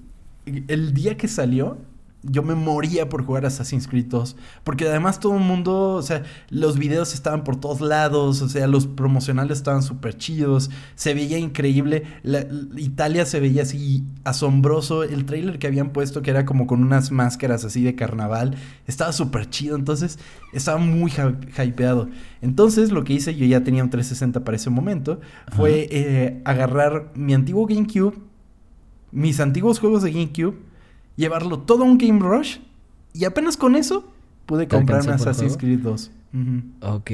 Speaker 1: el día que salió, yo me moría por jugar Assassin's Creed 2. Porque además todo el mundo, o sea, los videos estaban por todos lados, o sea, los promocionales estaban súper chidos, se veía increíble. La- la- Italia se veía así asombroso. El trailer que habían puesto, que era como con unas máscaras así de carnaval, estaba súper chido. Entonces, estaba muy hy- hypeado. Entonces, lo que hice, yo ya tenía un 360 para ese momento, fue eh, agarrar mi antiguo GameCube mis antiguos juegos de GameCube, llevarlo todo a un Game Rush y apenas con eso pude
Speaker 2: ¿Te
Speaker 1: comprarme Assassin's? Creed 2. Ujú.
Speaker 2: Ok.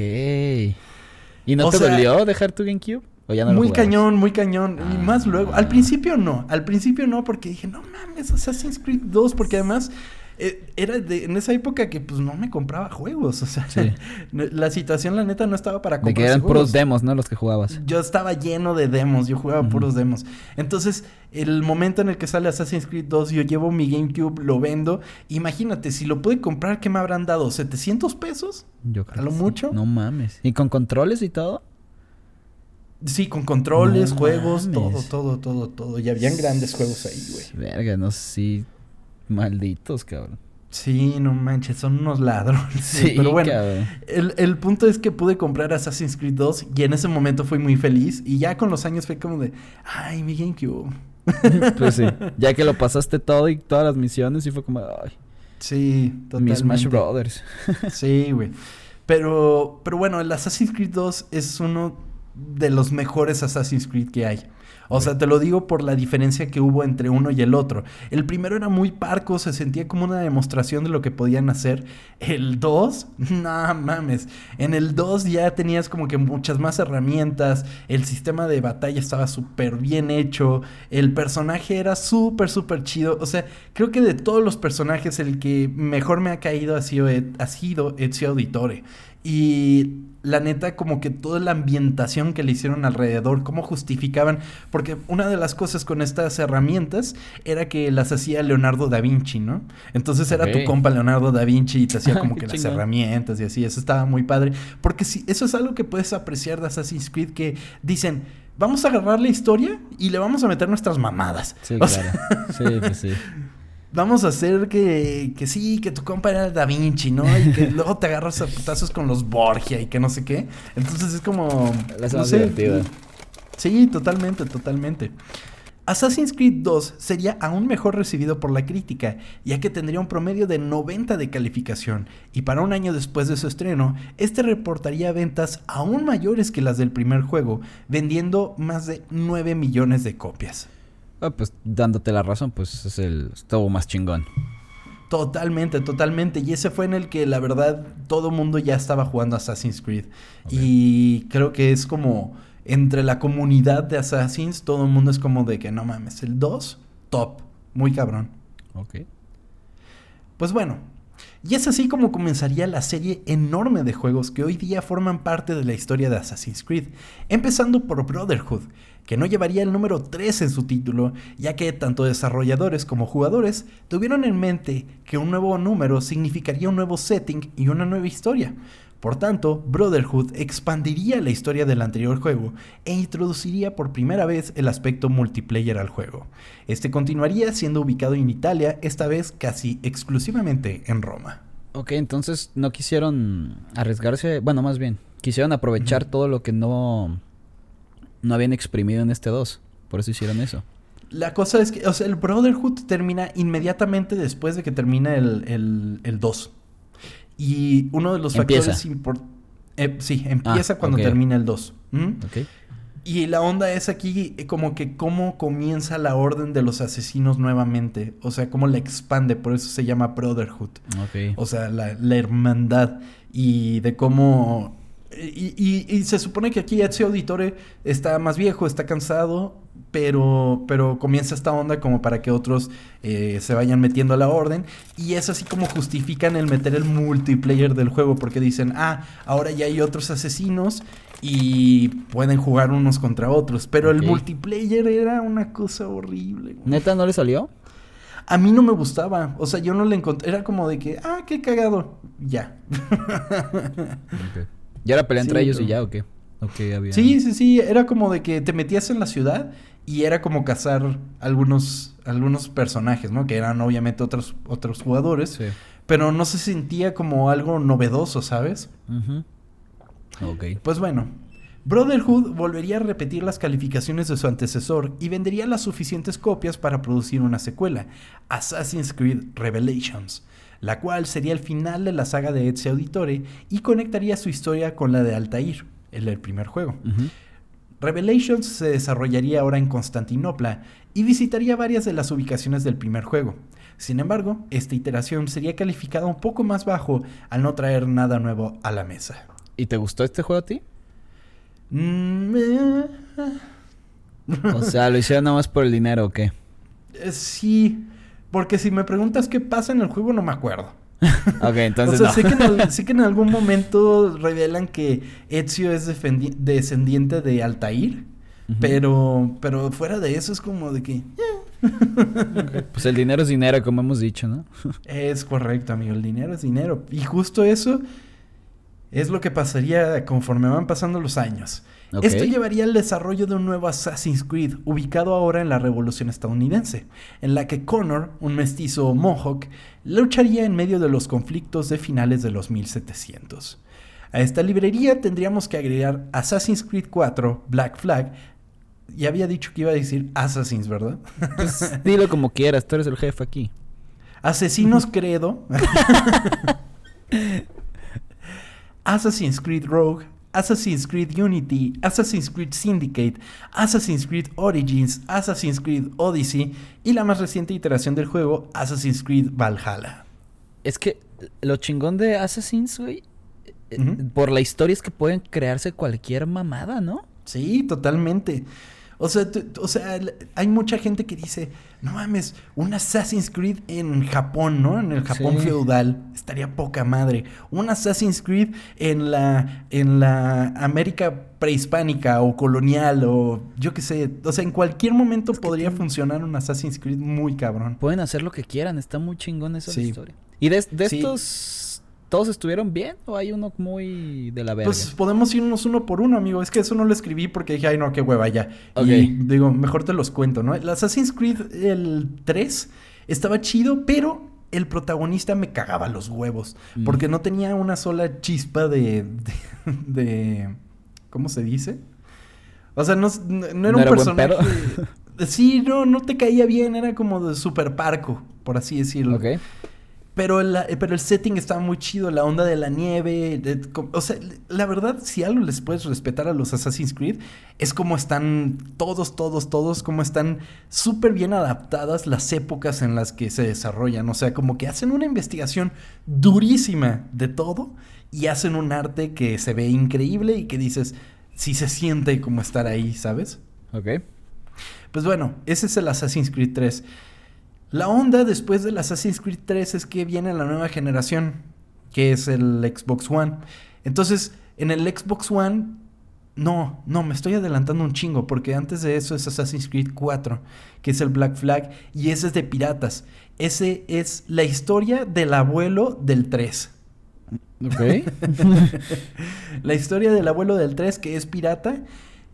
Speaker 2: ¿Y no
Speaker 1: O
Speaker 2: te
Speaker 1: sea,
Speaker 2: dolió dejar tu GameCube? ¿O ya no lo
Speaker 1: muy cañón, muy cañón. y
Speaker 2: Ah.
Speaker 1: más luego. Al principio no. Al principio no, porque dije, no mames, Assassin's Creed 2. Porque además era de, en esa época que pues no me compraba juegos. O sea,
Speaker 2: Sí.
Speaker 1: la situación, la neta, no estaba para
Speaker 2: De
Speaker 1: comprar
Speaker 2: que eran
Speaker 1: juegos.
Speaker 2: puros demos, ¿no? Los que jugabas.
Speaker 1: Yo estaba lleno de demos, yo jugaba puros demos. Entonces, el momento en el que sale Assassin's Creed 2, yo llevo mi GameCube, lo vendo. Imagínate, si lo pude comprar, ¿qué me habrán dado? ¿700 pesos?
Speaker 2: Yo creo
Speaker 1: ¿A lo
Speaker 2: sí.
Speaker 1: mucho?
Speaker 2: No mames. ¿Y con controles y todo?
Speaker 1: Sí, con controles,
Speaker 2: No
Speaker 1: juegos,
Speaker 2: mames.
Speaker 1: todo, todo, todo, todo. Y habían grandes juegos ahí, güey.
Speaker 2: Verga, no sé si... Malditos, cabrón.
Speaker 1: Sí, no manches, son unos ladrones.
Speaker 2: Sí,
Speaker 1: Pero bueno,
Speaker 2: cabrón.
Speaker 1: el, el punto es que pude comprar Assassin's Creed 2 y en ese momento fui muy feliz. Y ya con los años fue como de, ay, mi GameCube.
Speaker 2: Pues sí. Ya que lo pasaste todo y todas las misiones y fue como... Ay,
Speaker 1: Sí,
Speaker 2: mi
Speaker 1: totalmente.
Speaker 2: Smash Brothers.
Speaker 1: Sí, güey. Pero, pero bueno, el Assassin's Creed 2 es uno de los mejores Assassin's Creed que hay. O sea, te lo digo por la diferencia que hubo entre uno y el otro. El primero era muy parco, se sentía como una demostración de lo que podían hacer. El 2, no mames. En el 2 ya tenías como que muchas más herramientas. El sistema de batalla estaba súper bien hecho. El personaje era súper, súper chido. O sea, creo que de todos los personajes, el que mejor me ha caído ha sido, ha sido Ezio Auditore. Y la neta, como que toda la ambientación que le hicieron alrededor, cómo justificaban, porque una de las cosas con estas herramientas era que las hacía Leonardo da Vinci, ¿no? Entonces era tu compa Leonardo da Vinci y te hacía como que las herramientas y así, eso estaba muy padre, porque sí, eso es algo que puedes apreciar de Assassin's Creed, que dicen, vamos a agarrar la historia y le vamos a meter nuestras mamadas.
Speaker 2: Sí,
Speaker 1: O
Speaker 2: claro.
Speaker 1: sea,
Speaker 2: Sí, pues sí.
Speaker 1: Vamos a hacer que, que sí, que tu compa era Da Vinci, ¿no? Y que luego te agarras a putazos con los Borgia y que no sé qué. Entonces es como.
Speaker 2: La
Speaker 1: no sé,
Speaker 2: divertida.
Speaker 1: Sí, totalmente, totalmente. Assassin's Creed 2 sería aún mejor recibido por la crítica, ya que tendría un promedio de 90 de calificación, y para un año después de su estreno, este reportaría ventas aún mayores que las del primer juego, vendiendo más de 9 millones de copias.
Speaker 2: Ah, pues dándote la razón, pues es el estuvo más chingón.
Speaker 1: Totalmente, totalmente. Y ese fue en el que la verdad todo mundo ya estaba jugando Assassin's Creed. Y creo que es como entre la comunidad de Assassins, todo el mundo es como de que no mames, el 2, top, muy cabrón.
Speaker 2: Ok.
Speaker 1: Pues bueno, y es así como comenzaría la serie enorme de juegos que hoy día forman parte de la historia de Assassin's Creed, empezando por Brotherhood, que no llevaría el número 3 en su título, ya que tanto desarrolladores como jugadores tuvieron en mente que un nuevo número significaría un nuevo setting y una nueva historia. Por tanto, Brotherhood expandiría la historia del anterior juego e introduciría por primera vez el aspecto multiplayer al juego. Este continuaría siendo ubicado en Italia, esta vez casi exclusivamente en Roma.
Speaker 2: Ok, entonces no quisieron arriesgarse, bueno, más bien, quisieron aprovechar todo lo que no no habían exprimido en este 2. Por eso hicieron eso.
Speaker 1: La cosa es que, o sea, el Brotherhood termina inmediatamente después de que termina el, el, el 2. Y uno de los
Speaker 2: Empieza.
Speaker 1: factores importantes... sí, empieza
Speaker 2: Ah,
Speaker 1: cuando termina el 2. ¿Mm?
Speaker 2: Ok.
Speaker 1: Y la onda es aquí eh, como que cómo comienza la orden de los asesinos nuevamente. O sea, cómo la expande, por eso se llama Brotherhood. O sea, la, la hermandad y de cómo... Y, y- y se supone que aquí Ezio Auditore está más viejo, está cansado, pero, pero comienza esta onda como para que otros eh, se vayan metiendo a la orden. Y es así como justifican el meter el multiplayer del juego, porque dicen, ah, ahora ya hay otros asesinos y pueden jugar unos contra otros. Pero el multiplayer era una cosa horrible. güey.
Speaker 2: ¿Neta no le salió?
Speaker 1: A mí no me gustaba. O sea, yo no le encontré. Era como de que, ah, qué cagado. Ya.
Speaker 2: ¿Ya era pelea entre ellos y ya o qué? Había...
Speaker 1: Sí, sí, sí. Era como de que te metías en la ciudad y era como cazar algunos, algunos personajes, ¿no? Que eran obviamente otros, otros jugadores.
Speaker 2: Sí.
Speaker 1: Pero no se sentía como algo novedoso, ¿sabes?
Speaker 2: Ujú. Ok.
Speaker 1: Pues bueno, Brotherhood volvería a repetir las calificaciones de su antecesor y vendería las suficientes copias para producir una secuela, Assassin's Creed Revelations, la cual sería el final de la saga de Ezio Auditore y conectaría su historia con la de Altair, el del primer juego. Revelations se desarrollaría ahora en Constantinopla y visitaría varias de las ubicaciones del primer juego. Sin embargo, esta iteración sería calificada un poco más bajo al no traer nada nuevo a la mesa.
Speaker 2: ¿Y te gustó este juego a ti?
Speaker 1: Mm, eh,
Speaker 2: O sea, ¿lo hicieron nada más por el dinero o qué?
Speaker 1: eh, sí, porque si me preguntas qué pasa en el juego no me acuerdo.
Speaker 2: Ok, entonces
Speaker 1: o sea,
Speaker 2: no.
Speaker 1: sé, que en al- sé que en algún momento revelan que Ezio es descendiente de Altair, pero, pero fuera de eso es como de que...
Speaker 2: Pues el dinero es dinero, como hemos dicho, ¿no?
Speaker 1: Es correcto, amigo. El dinero es dinero. Y justo eso es lo que pasaría conforme van pasando los años. Esto llevaría al desarrollo de un nuevo Assassin's Creed, ubicado ahora en la Revolución estadounidense, en la que Connor, un mestizo Mohawk, lucharía en medio de los conflictos de finales de los 1700. A esta librería tendríamos que agregar Assassin's Creed 4, Black Flag. Ya había dicho que iba a decir Assassins, ¿verdad?
Speaker 2: Pues dilo como quieras, tú eres el jefe aquí.
Speaker 1: Asesinos Credo. Assassin's Creed Rogue. Assassin's Creed Unity. Assassin's Creed Syndicate. Assassin's Creed Origins. Assassin's Creed Odyssey. Y la más reciente iteración del juego, Assassin's Creed Valhalla.
Speaker 2: Es que lo chingón de Assassins, güey, eh, por la historia es que pueden crearse cualquier mamada, ¿no?
Speaker 1: Sí, totalmente. O sea, tú- o sea, hay mucha gente que dice, no mames, un Assassin's Creed en Japón, ¿no? En el Japón
Speaker 2: Sí.
Speaker 1: feudal. Estaría poca madre. Un Assassin's Creed en la, en la América prehispánica o colonial o yo qué sé. O sea, en cualquier momento podría funcionar un Assassin's Creed muy cabrón.
Speaker 2: Pueden hacer lo que quieran, está muy chingón esa
Speaker 1: Sí.
Speaker 2: historia. ¿Y de, de
Speaker 1: Sí.
Speaker 2: estos, todos estuvieron bien o hay uno muy de la verga?
Speaker 1: Pues podemos irnos uno por uno, amigo. Es que eso no lo escribí porque dije, ay, no, qué hueva ya.
Speaker 2: Ok.
Speaker 1: Y digo, mejor te los cuento, ¿no? El Assassin's Creed, el 3, estaba chido, pero el protagonista me cagaba los huevos.
Speaker 2: Mm.
Speaker 1: Porque no tenía una sola chispa de. de. de- ¿Cómo se dice? O sea, no, no- era
Speaker 2: ¿No
Speaker 1: un
Speaker 2: era buen
Speaker 1: personaje. Sí, no, no te caía bien, era como de super parco, por así decirlo.
Speaker 2: Ok.
Speaker 1: Pero, la- eh, pero el setting estaba muy chido, la onda de la nieve. de- o sea, la verdad, si algo les puedes respetar a los Assassin's Creed, es como están todos, todos, todos, como están súper bien adaptadas las épocas en las que se desarrollan. O sea, como que hacen una investigación durísima de todo y hacen un arte que se ve increíble y que dices, si se siente como estar ahí, ¿sabes?
Speaker 2: Ok.
Speaker 1: Pues bueno, ese es el Assassin's Creed 3. La onda después del Assassin's Creed 3 es que viene la nueva generación, que es el Xbox One. Entonces, en el Xbox One, no, no, me estoy adelantando un chingo, porque antes de eso es Assassin's Creed 4, que es el Black Flag, y ese es de piratas. Ese es la historia del abuelo del 3.
Speaker 2: Ok.
Speaker 1: La historia del abuelo del 3, que es pirata,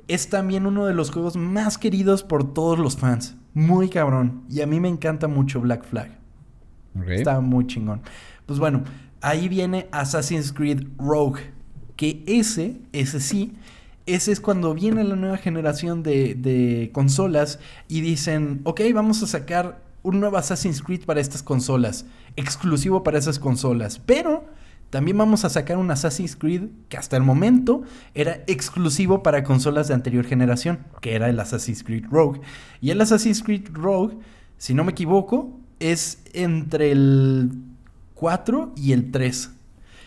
Speaker 1: es también uno de los juegos más queridos por todos los fans. Muy cabrón. Y a mí me encanta mucho Black Flag. Está muy chingón. Pues bueno, ahí viene Assassin's Creed Rogue. Que ese, ese sí, ese es cuando viene la nueva generación de, de consolas y dicen, ok, vamos a sacar un nuevo Assassin's Creed para estas consolas, exclusivo para esas consolas, pero también vamos a sacar un Assassin's Creed que hasta el momento era exclusivo para consolas de anterior generación, que era el Assassin's Creed Rogue. Y el Assassin's Creed Rogue, si no me equivoco, es entre el 4 y el 3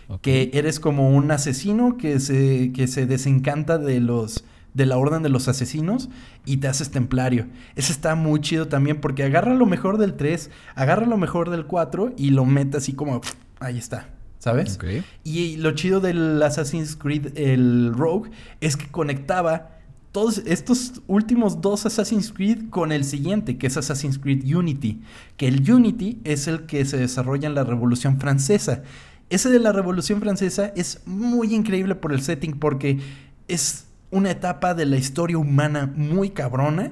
Speaker 2: Ok.
Speaker 1: que eres como un asesino que se, que se desencanta de los de la orden de los asesinos y te haces templario. Ese está muy chido también porque agarra lo mejor del 3, agarra lo mejor del 4 y lo mete así como ahí está, ¿sabes? Y lo chido del Assassin's Creed, el Rogue, es que conectaba todos estos últimos dos Assassin's Creed con el siguiente, que es Assassin's Creed Unity. Que el Unity es el que se desarrolla en la Revolución Francesa. Ese de la Revolución Francesa es muy increíble por el setting, porque es una etapa de la historia humana muy cabrona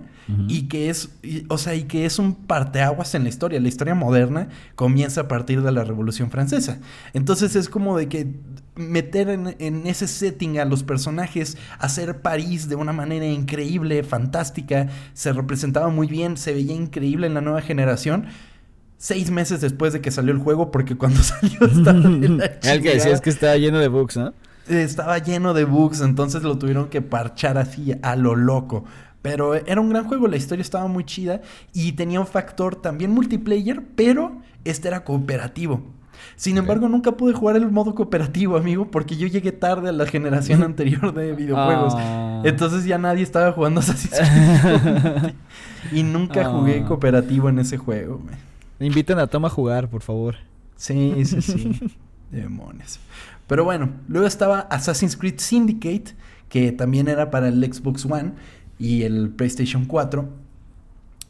Speaker 1: y que es, y- o sea, y que es un parteaguas en la historia. La historia moderna comienza a partir de la Revolución Francesa. Entonces es como de que meter en, en ese setting a los personajes, hacer París de una manera increíble, fantástica, se representaba muy bien, se veía increíble en la nueva generación. Seis meses después de que salió el juego, porque cuando salió estaba
Speaker 2: El que es que estaba lleno de bugs, ¿no?
Speaker 1: Estaba lleno de bugs, entonces lo tuvieron que parchar así a lo loco. Pero era un gran juego, la historia estaba muy chida y tenía un factor también multiplayer, pero este era cooperativo. Sin embargo, nunca pude jugar el modo cooperativo, amigo, porque yo llegué tarde a la generación anterior de videojuegos.
Speaker 2: Ah.
Speaker 1: Entonces ya nadie estaba jugando Assassin's Creed. y nunca jugué
Speaker 2: Ah.
Speaker 1: cooperativo en ese juego. güey.
Speaker 2: Inviten a Toma a jugar, por favor.
Speaker 1: Sí, sí, sí. Demonios. Pero bueno, luego estaba Assassin's Creed Syndicate, que también era para el Xbox One y el PlayStation 4,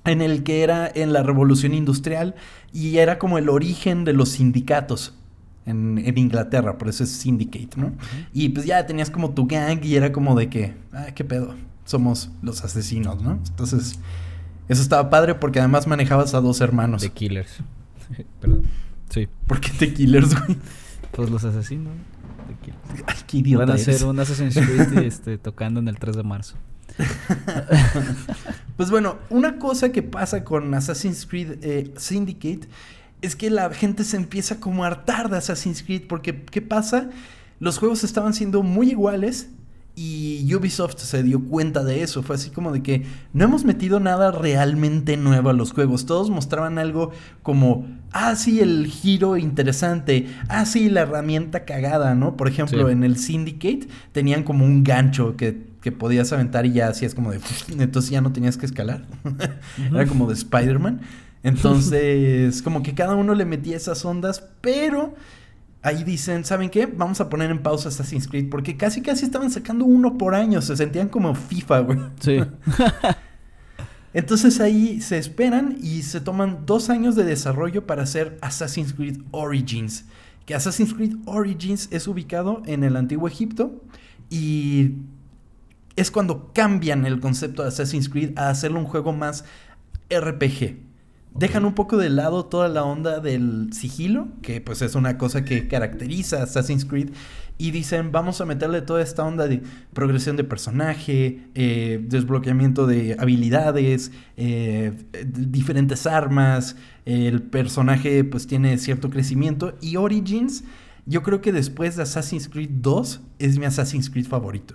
Speaker 1: en el que era en la revolución industrial y era como el origen de los sindicatos. En, en Inglaterra, por eso es Syndicate, ¿no? Y pues ya tenías como tu gang y era como de que, ah, qué pedo, somos los asesinos, ¿no? Entonces, eso estaba padre porque además manejabas a dos hermanos.
Speaker 2: The Killers. Perdón. Sí.
Speaker 1: ¿Por qué te killers, güey?
Speaker 2: Pues los asesinos.
Speaker 1: Ay, qué idiota
Speaker 2: Van a
Speaker 1: eres.
Speaker 2: hacer un Assassin's Creed este, tocando en el 3 de marzo.
Speaker 1: Pues bueno, una cosa que pasa con Assassin's Creed eh, Syndicate es que la gente se empieza como a hartar de Assassin's Creed porque ¿qué pasa? Los juegos estaban siendo muy iguales y Ubisoft se dio cuenta de eso. Fue así como de que no hemos metido nada realmente nuevo a los juegos. Todos mostraban algo como, ah, sí, el giro interesante. Ah, sí, la herramienta cagada, ¿no? Por ejemplo,
Speaker 2: Sí.
Speaker 1: en el Syndicate tenían como un gancho que, que podías aventar y ya hacías como de... Entonces ya no tenías que escalar. Era como de Spider-Man. Entonces, como que cada uno le metía esas ondas, pero ahí dicen, ¿saben qué? Vamos a poner en pausa Assassin's Creed porque casi casi estaban sacando uno por año, se sentían como FIFA, güey.
Speaker 2: Sí.
Speaker 1: Entonces ahí se esperan y se toman dos años de desarrollo para hacer Assassin's Creed Origins. Que Assassin's Creed Origins es ubicado en el antiguo Egipto y es cuando cambian el concepto de Assassin's Creed a hacerlo un juego más RPG. Dejan un poco de lado toda la onda del sigilo, que pues es una cosa que caracteriza a Assassin's Creed, y dicen, vamos a meterle toda esta onda de progresión de personaje, eh, desbloqueamiento de habilidades, eh, diferentes armas, el personaje pues tiene cierto crecimiento, y Origins, yo creo que después de Assassin's Creed 2 es mi Assassin's Creed favorito.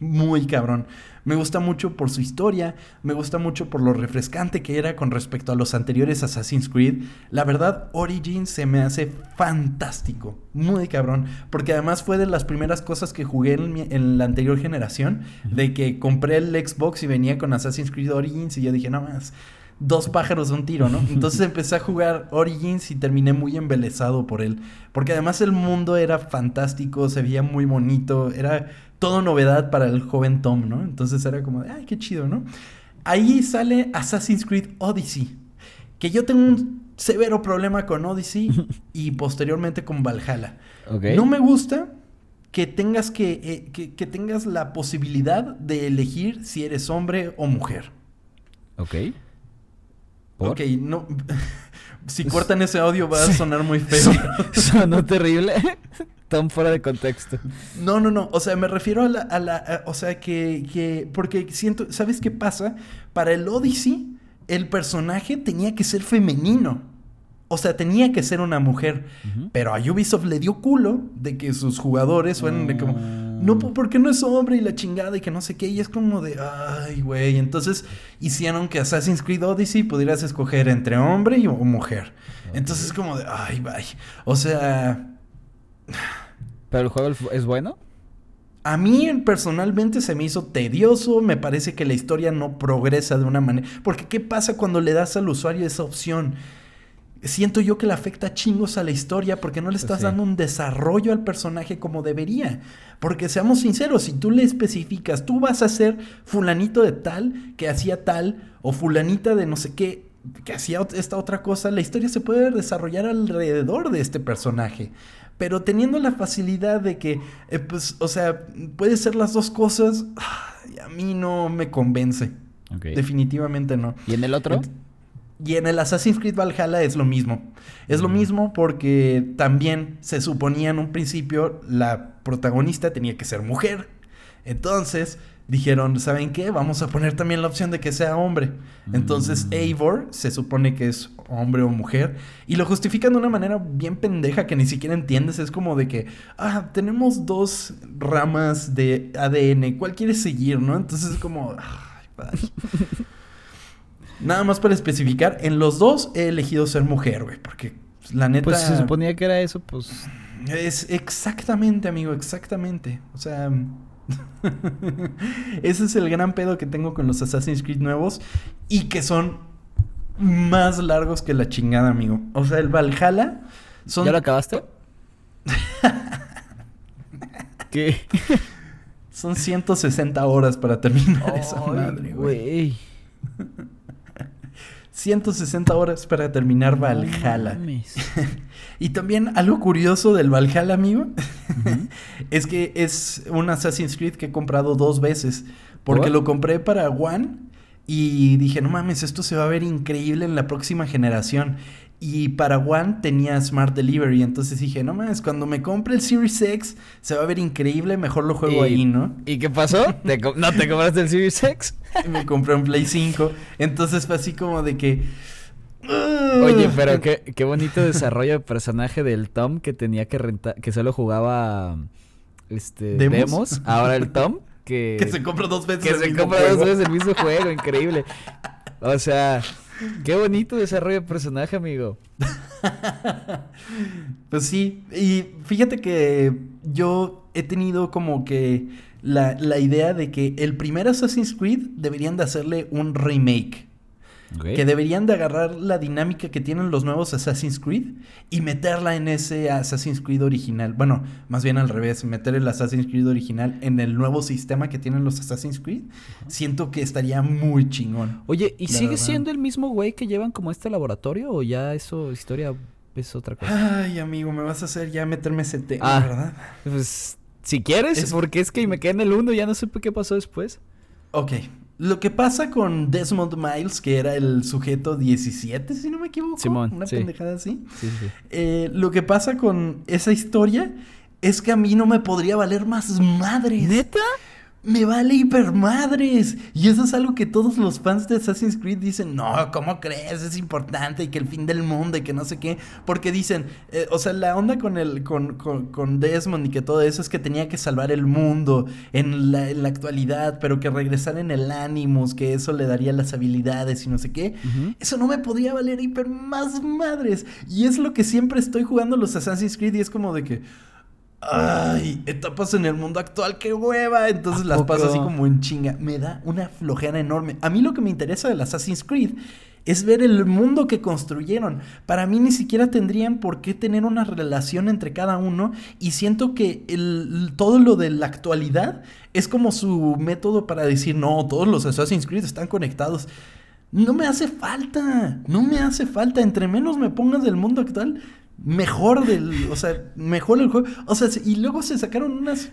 Speaker 1: Muy cabrón. Me gusta mucho por su historia, me gusta mucho por lo refrescante que era con respecto a los anteriores Assassin's Creed. La verdad, Origins se me hace fantástico, muy cabrón, porque además fue de las primeras cosas que jugué en, mi- en la anterior generación, de que compré el Xbox y venía con Assassin's Creed Origins y yo dije, no más, dos pájaros de un tiro, ¿no? Entonces empecé a jugar Origins y terminé muy embelesado por él, porque además el mundo era fantástico, se veía muy bonito, era todo novedad para el joven Tom, ¿no? Entonces era como, de, ay, qué chido, ¿no? Ahí sale Assassin's Creed Odyssey, que yo tengo un severo problema con Odyssey y posteriormente con Valhalla.
Speaker 2: Ok.
Speaker 1: No me gusta que tengas que, eh, que, que tengas la posibilidad de elegir si eres hombre o mujer.
Speaker 2: Ok. ¿Por?
Speaker 1: Ok, no. si cortan ese audio va a sonar muy feo.
Speaker 2: Sonó terrible. Tan fuera de contexto.
Speaker 1: No, no, no. O sea, me refiero a la. a la- a- o sea, que, que. Porque siento. ¿Sabes qué pasa? Para el Odyssey, el personaje tenía que ser femenino. O sea, tenía que ser una mujer. Pero a Ubisoft le dio culo de que sus jugadores fueran de como.
Speaker 2: Ah.
Speaker 1: No, po- ¿por qué no es hombre y la chingada y que no sé qué? Y es como de. Ay, güey. Entonces hicieron que Assassin's Creed Odyssey pudieras escoger entre hombre y, o mujer. Entonces es como de. Ay, bye. O sea.
Speaker 2: ¿Pero el juego es bueno?
Speaker 1: A mí personalmente se me hizo tedioso, me parece que la historia no progresa de una manera... Porque ¿qué pasa cuando le das al usuario esa opción? Siento yo que le afecta chingos a la historia porque no le estás
Speaker 2: sí.
Speaker 1: dando un desarrollo al personaje como debería. Porque seamos sinceros, si tú le especificas, tú vas a ser fulanito de tal que hacía tal o fulanita de no sé qué que hacía esta otra cosa, la historia se puede desarrollar alrededor de este personaje. Pero teniendo la facilidad de que, eh, pues, o sea, puede ser las dos cosas, a mí no me convence. Definitivamente no.
Speaker 2: ¿Y en el otro?
Speaker 1: Y en el Assassin's Creed Valhalla es lo mismo. Es lo mismo porque también se suponía en un principio la protagonista tenía que ser mujer. Entonces dijeron, ¿saben qué? Vamos a poner también la opción de que sea hombre. Entonces
Speaker 2: Mm.
Speaker 1: Eivor se supone que es hombre o mujer. Y lo justifican de una manera bien pendeja que ni siquiera entiendes. Es como de que, ah, tenemos dos ramas de ADN. ¿Cuál quieres seguir, no? Entonces es como... ay. Nada más para especificar, en los dos he elegido ser mujer, güey, porque pues, la neta
Speaker 2: Pues si se suponía que era eso, pues.
Speaker 1: es exactamente, amigo, exactamente. O sea, ese es el gran pedo que tengo con los Assassin's Creed nuevos y que son más largos que la chingada, amigo. O sea, el Valhalla son
Speaker 2: ¿Ya lo acabaste? ¿Qué?
Speaker 1: son 160 horas para terminar esa
Speaker 2: Ay,
Speaker 1: madre, güey.
Speaker 2: güey.
Speaker 1: 160 horas para terminar Valhalla. Y también algo curioso del Valhalla, amigo, es que es un Assassin's Creed que he comprado dos veces. Porque
Speaker 2: ¿Por?
Speaker 1: lo compré para One y dije, no mames, esto se va a ver increíble en la próxima generación. Y para One tenía Smart Delivery, entonces dije, no mames, cuando me compre el Series X se va a ver increíble, mejor lo juego
Speaker 2: Y-
Speaker 1: ahí, ¿no?
Speaker 2: ¿Y qué pasó? ¿Te co- ¿No te compraste el Series X?
Speaker 1: Y me compré un Play 5, entonces fue así como de que...
Speaker 2: Oye, pero qué, qué bonito desarrollo de personaje del Tom que tenía que rentar, que solo jugaba este
Speaker 1: ¿Demos?
Speaker 2: demos. Ahora el Tom que,
Speaker 1: Que se compra dos veces
Speaker 2: que
Speaker 1: el
Speaker 2: se
Speaker 1: mismo
Speaker 2: compra dos veces el mismo juego, increíble. O sea, qué bonito desarrollo de personaje, amigo.
Speaker 1: Pues sí, y fíjate que yo he tenido como que la, la idea de que el primer Assassin's Creed deberían de hacerle un remake. Que deberían de agarrar la dinámica que tienen los nuevos Assassin's Creed y meterla en ese Assassin's Creed original. Bueno, más bien al revés, meter el Assassin's Creed original en el nuevo sistema que tienen los Assassin's Creed. Siento que estaría muy chingón.
Speaker 2: Oye, ¿y sigue
Speaker 1: verdad.
Speaker 2: siendo el mismo güey que llevan como este laboratorio o ya eso historia es otra cosa?
Speaker 1: Ay, amigo, me vas a hacer ya meterme ese tema,
Speaker 2: Ah.
Speaker 1: ¿verdad?
Speaker 2: Pues si quieres,
Speaker 1: Es-
Speaker 2: porque es que me quedé en el 1, ya no supe qué pasó después.
Speaker 1: Ok. Lo que pasa con Desmond Miles, que era el sujeto 17, si no me equivoco.
Speaker 2: Simón,
Speaker 1: Una
Speaker 2: sí.
Speaker 1: pendejada así.
Speaker 2: Sí, sí.
Speaker 1: Eh, lo que pasa con esa historia es que a mí no me podría valer más madres.
Speaker 2: ¿Neta?
Speaker 1: Me vale hipermadres. Y eso es algo que todos los fans de Assassin's Creed dicen, no, ¿cómo crees? Es importante y que el fin del mundo y que no sé qué. Porque dicen, eh, o sea, la onda con el, con, con- con Desmond y que todo eso es que tenía que salvar el mundo en la, en la actualidad, pero que regresar en el Animus, que eso le daría las habilidades y no sé qué. Eso no me podría valer hiper más madres. Y es lo que siempre estoy jugando los Assassin's Creed y es como de que... Ay, etapas en el mundo actual, qué hueva. Entonces
Speaker 2: ¿A
Speaker 1: las paso así
Speaker 2: poco?
Speaker 1: como en chinga. Me da una flojera enorme. A mí lo que me interesa del Assassin's Creed es ver el mundo que construyeron. Para mí ni siquiera tendrían por qué tener una relación entre cada uno. Y siento que el- todo lo de la actualidad es como su método para decir, no, todos los Assassin's Creed están conectados. No me hace falta, no me hace falta. Entre menos me pongas del mundo actual, mejor del, o sea, mejor el juego. O sea, y luego se sacaron unas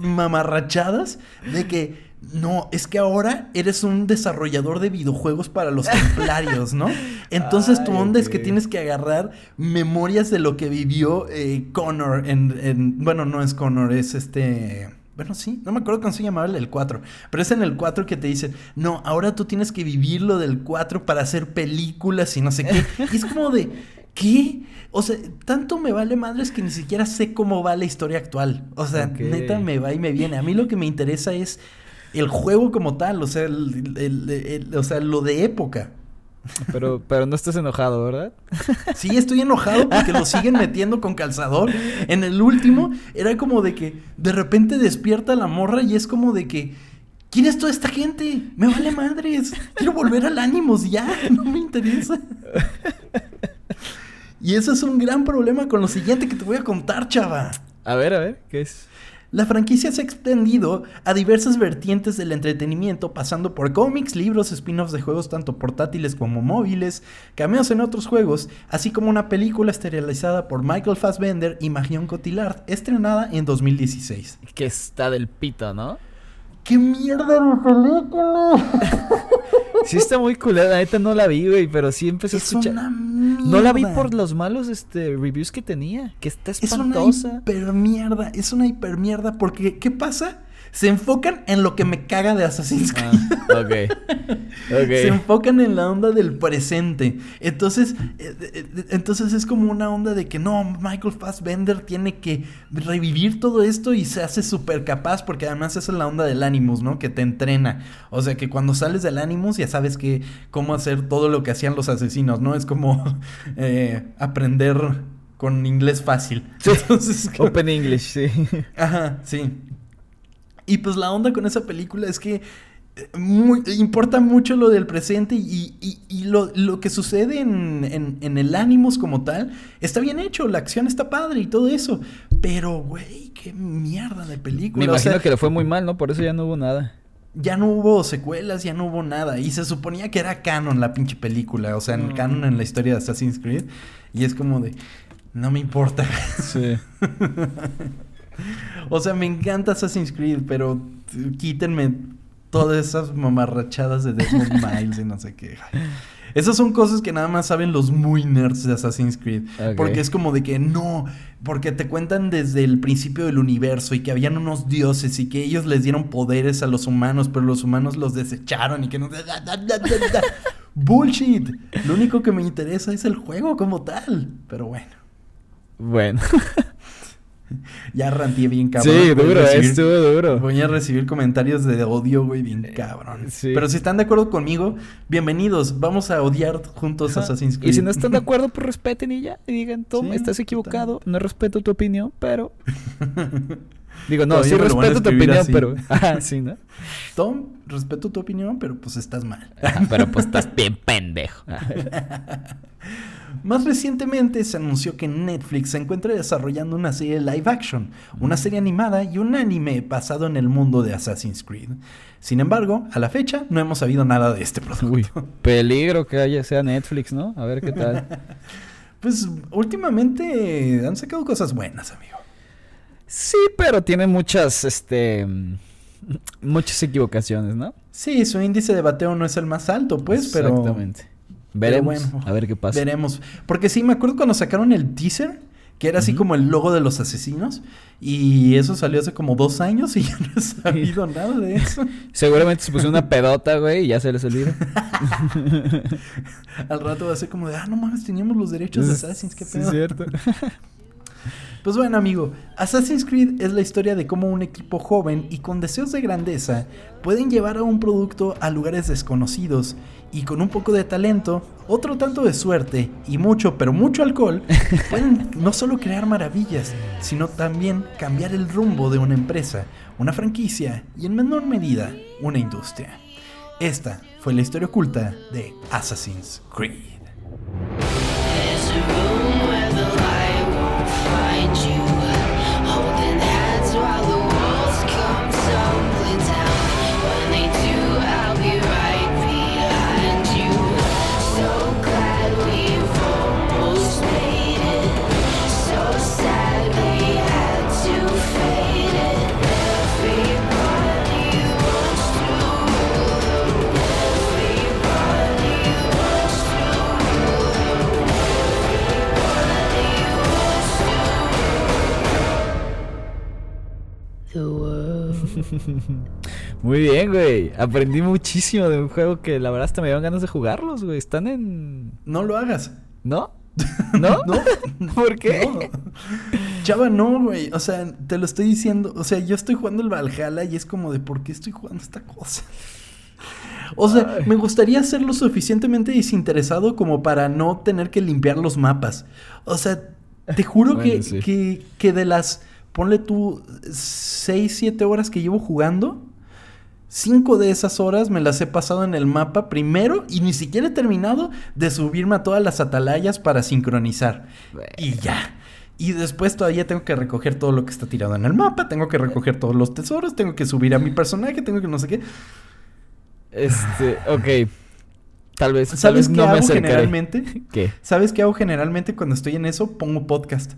Speaker 1: mamarrachadas de que no, es que ahora eres un desarrollador de videojuegos para los templarios, ¿no? Entonces tu onda es que tienes que agarrar memorias de lo que vivió eh, Connor en, en- bueno, no es Connor, es este bueno, sí, no me acuerdo cómo se llamaba el- el 4, pero es en el 4 que te dicen, no, ahora tú tienes que vivir lo del 4 para hacer películas y no sé qué. Y es como de, ¿qué? O sea, tanto me vale madres que ni siquiera sé cómo va la historia actual. O sea, neta me va y me viene. A mí lo que me interesa es el juego como tal, o sea, el- el- el- o sea lo de época.
Speaker 2: Pero, pero no estás enojado, ¿verdad?
Speaker 1: Sí, estoy enojado porque lo siguen metiendo con calzador. En el último era como de que de repente despierta la morra y es como de que ¿Quién es toda esta gente? Me vale madres. Quiero volver al ánimos ya, no me interesa. Y eso es un gran problema con lo siguiente que te voy a contar, chava.
Speaker 2: A ver, a ver, ¿qué es?
Speaker 1: La franquicia se ha extendido a diversas vertientes del entretenimiento, pasando por cómics, libros, spin-offs de juegos tanto portátiles como móviles, cameos en otros juegos, así como una película esterilizada por Michael Fassbender y Marion Cotillard, estrenada en 2016.
Speaker 2: Que está del pito, ¿no?
Speaker 1: ¡Qué mierda de película!
Speaker 2: Sí está muy culera, la neta no la vi, güey, pero sí empecé a
Speaker 1: Es
Speaker 2: escuchar.
Speaker 1: una
Speaker 2: No la vi por los malos este reviews que tenía, que está
Speaker 1: Es una
Speaker 2: espantosa.
Speaker 1: hiper mierda, es una hiper mierda, porque ¿qué pasa? Se enfocan en lo que me caga de Assassin's Creed.
Speaker 2: Ah, ok.
Speaker 1: Se enfocan en la onda del presente. Entonces, eh, eh, eh, entonces es como una onda de que no, Michael Fassbender tiene que revivir todo esto y se hace súper capaz porque además esa es la onda del Animus, ¿no? Que te entrena. O sea, que cuando sales del Animus ya sabes que cómo hacer todo lo que hacían los asesinos, ¿no? Es como eh, aprender con inglés fácil. Entonces,
Speaker 2: Open English, sí.
Speaker 1: Ajá, sí. Y pues la onda con esa película es que eh, muy- importa mucho lo del presente y, y- y lo, lo que sucede en, en- en el Animus como tal está bien hecho, la acción está padre y todo eso. Pero, güey, qué mierda de película.
Speaker 2: Me
Speaker 1: O
Speaker 2: imagino
Speaker 1: sea,
Speaker 2: que le fue muy mal, ¿no? Por eso ya no hubo nada.
Speaker 1: ya no hubo secuelas, ya no hubo nada. Y se suponía que era canon la pinche película. O sea, en
Speaker 2: Mm.
Speaker 1: canon en la historia de Assassin's Creed. Y es como de. No me importa.
Speaker 2: Sí.
Speaker 1: O sea, me encanta Assassin's Creed, pero quítenme todas esas mamarrachadas de Desmond Miles y no sé qué. Esas son cosas que nada más saben los muy nerds de Assassin's Creed. Porque es como de que no, porque te cuentan desde el principio del universo y que habían unos dioses y que ellos les dieron poderes a los humanos, pero los humanos los desecharon y que no... Bullshit. Lo único que me interesa es el juego como tal. Pero bueno,
Speaker 2: Bueno.
Speaker 1: ya ranteé bien cabrón.
Speaker 2: sí, duro,
Speaker 1: recibir-
Speaker 2: estuvo duro.
Speaker 1: Voy a recibir comentarios de odio, güey, bien cabrón.
Speaker 2: sí.
Speaker 1: Pero si están de acuerdo conmigo, bienvenidos. Vamos a odiar juntos
Speaker 2: Ajá.
Speaker 1: Assassin's Creed.
Speaker 2: Y si no están de acuerdo, pues respeten y ya. Y digan, Tom,
Speaker 1: Sí,
Speaker 2: estás equivocado. No respeto tu opinión, pero. Digo, no, sí respeto tu opinión,
Speaker 1: así.
Speaker 2: pero. Ajá, sí, ¿no?
Speaker 1: Tom, respeto tu opinión, pero pues estás mal.
Speaker 2: Ajá, pero pues estás bien pendejo.
Speaker 1: Más recientemente se anunció que Netflix se encuentra desarrollando una serie live action, una serie animada y un anime basado en el mundo de Assassin's Creed. Sin embargo, a la fecha no hemos sabido nada de este producto.
Speaker 2: Uy, peligro que haya sea Netflix, ¿no? A ver qué tal.
Speaker 1: Pues últimamente han sacado cosas buenas, amigo.
Speaker 2: Sí, pero tiene muchas, este. Muchas equivocaciones, ¿no?
Speaker 1: Sí, su índice de bateo no es el más alto, pues, pero
Speaker 2: Exactamente. Veremos.
Speaker 1: bueno,
Speaker 2: a ver qué pasa.
Speaker 1: veremos. Porque sí, me acuerdo cuando sacaron el teaser, que era así como el logo de los asesinos, y eso salió hace como dos años y ya no he sabido nada de eso.
Speaker 2: Seguramente se puso una pedota, güey, y ya se les olvidó.
Speaker 1: Al rato va a ser como de, ah, no mames, teníamos los derechos de Assassin's, qué
Speaker 2: Sí,
Speaker 1: pedo.
Speaker 2: cierto.
Speaker 1: Pues bueno, amigo, Assassin's Creed es la historia de cómo un equipo joven y con deseos de grandeza pueden llevar a un producto a lugares desconocidos y con un poco de talento, otro tanto de suerte y mucho, pero mucho alcohol, pueden no solo crear maravillas, sino también cambiar el rumbo de una empresa, una franquicia y en menor medida una industria. Esta fue la historia oculta de Assassin's Creed.
Speaker 2: Muy bien, güey. Aprendí muchísimo de un juego que la verdad hasta me dieron ganas de jugarlos, güey. Están en.
Speaker 1: No lo hagas.
Speaker 2: ¿No? ¿No?
Speaker 1: No.
Speaker 2: ¿Por qué?
Speaker 1: No. Chava, no, güey. O sea, te lo estoy diciendo. O sea, yo estoy jugando el Valhalla y es como de ¿por qué estoy jugando esta cosa? O sea,
Speaker 2: Ay.
Speaker 1: me gustaría ser lo suficientemente desinteresado como para no tener que limpiar los mapas. O sea, te juro
Speaker 2: Bueno,
Speaker 1: que,
Speaker 2: sí.
Speaker 1: que, que de las, ponle tú, 6, 7 horas que llevo jugando, Cinco de esas horas me las he pasado en el mapa primero y ni siquiera he terminado de subirme a todas las atalayas para sincronizar. Y ya. Y después todavía tengo que recoger todo lo que está tirado en el mapa, tengo que recoger todos los tesoros, tengo que subir a mi personaje, tengo que no sé qué.
Speaker 2: Este, ok. Tal vez, tal
Speaker 1: ¿Sabes
Speaker 2: vez
Speaker 1: qué
Speaker 2: no me
Speaker 1: hago
Speaker 2: acercaré.
Speaker 1: generalmente?
Speaker 2: ¿Qué?
Speaker 1: ¿Sabes qué hago generalmente cuando estoy en eso? Pongo podcast.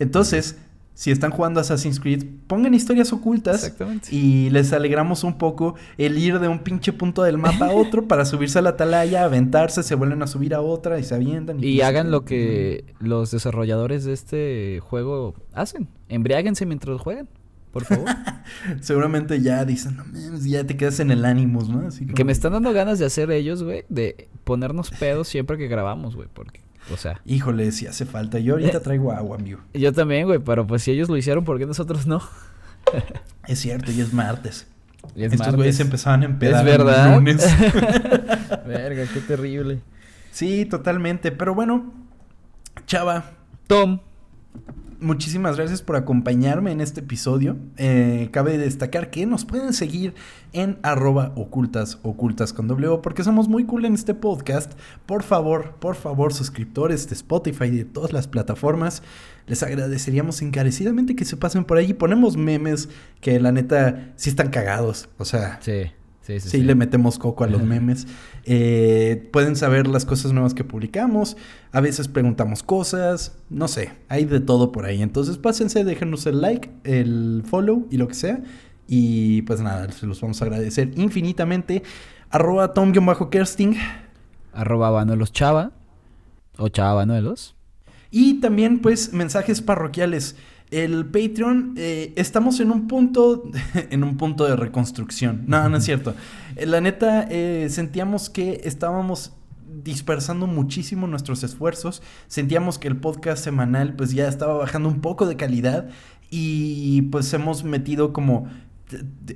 Speaker 1: Entonces, si están jugando Assassin's Creed, pongan historias ocultas
Speaker 2: Exactamente.
Speaker 1: y les alegramos un poco el ir de un pinche punto del mapa a otro para subirse a la atalaya, aventarse, se vuelven a subir a otra y se avientan.
Speaker 2: Y hagan lo que los desarrolladores de este juego hacen. Embriáguense mientras juegan. por favor.
Speaker 1: Seguramente ya dicen, no mames, ya te quedas en el ánimos, ¿no? Así
Speaker 2: que me están dando ganas de hacer ellos, güey, de ponernos pedos siempre que grabamos, güey, porque, o sea,
Speaker 1: Híjole, si hace falta. Yo ahorita traigo agua, amigo.
Speaker 2: yo también, güey, pero pues si ellos lo hicieron, ¿por qué nosotros no?
Speaker 1: Es cierto, y es martes.
Speaker 2: Y es
Speaker 1: Estos güeyes empezaban a empedar
Speaker 2: Es verdad.
Speaker 1: lunes.
Speaker 2: Verga, qué terrible.
Speaker 1: sí, totalmente. Pero bueno, Chava,
Speaker 2: Tom,
Speaker 1: Muchísimas gracias por acompañarme en este episodio. Eh, cabe destacar que nos pueden seguir en arroba ocultas, ocultas con O, porque somos muy cool en este podcast. Por favor, por favor, suscriptores de Spotify y de todas las plataformas, les agradeceríamos encarecidamente que se pasen por ahí. Ponemos memes que la neta sí están cagados. O sea,
Speaker 2: sí, sí, sí.
Speaker 1: Sí, le metemos coco a los memes. Eh, pueden saber las cosas nuevas que publicamos. A veces preguntamos cosas. No sé, hay de todo por ahí. Entonces pásense, déjenos el like, el follow y lo que sea. Y pues nada, se los vamos a agradecer infinitamente. Arroba Tom-Kersting.
Speaker 2: Arroba Banuelos Chava. O Chava Banuelos.
Speaker 1: Y también, pues, mensajes parroquiales. El Patreon, eh, estamos en un punto, en un punto de reconstrucción. No, no es cierto. Eh, La neta, eh, sentíamos que estábamos dispersando muchísimo nuestros esfuerzos. Sentíamos que el podcast semanal, pues, ya estaba bajando un poco de calidad. Y pues hemos metido como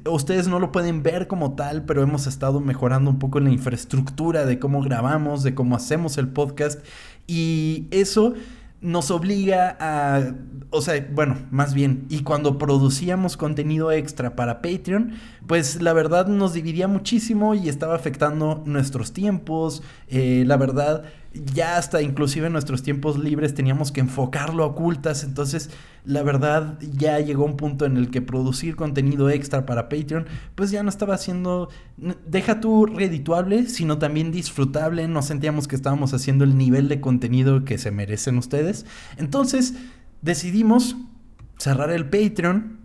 Speaker 1: Ustedes no lo pueden ver como tal, pero hemos estado mejorando un poco la infraestructura de cómo grabamos, de cómo hacemos el podcast. Y eso nos obliga a, o sea, bueno, más bien, y cuando producíamos contenido extra para Patreon, pues la verdad nos dividía muchísimo y estaba afectando nuestros tiempos, eh, la verdad, ya hasta inclusive en nuestros tiempos libres teníamos que enfocarlo a ocultas, entonces la verdad ya llegó un punto en el que producir contenido extra para Patreon, pues ya no estaba siendo, deja tú redituable, sino también disfrutable, no sentíamos que estábamos haciendo el nivel de contenido que se merecen ustedes, entonces decidimos cerrar el Patreon.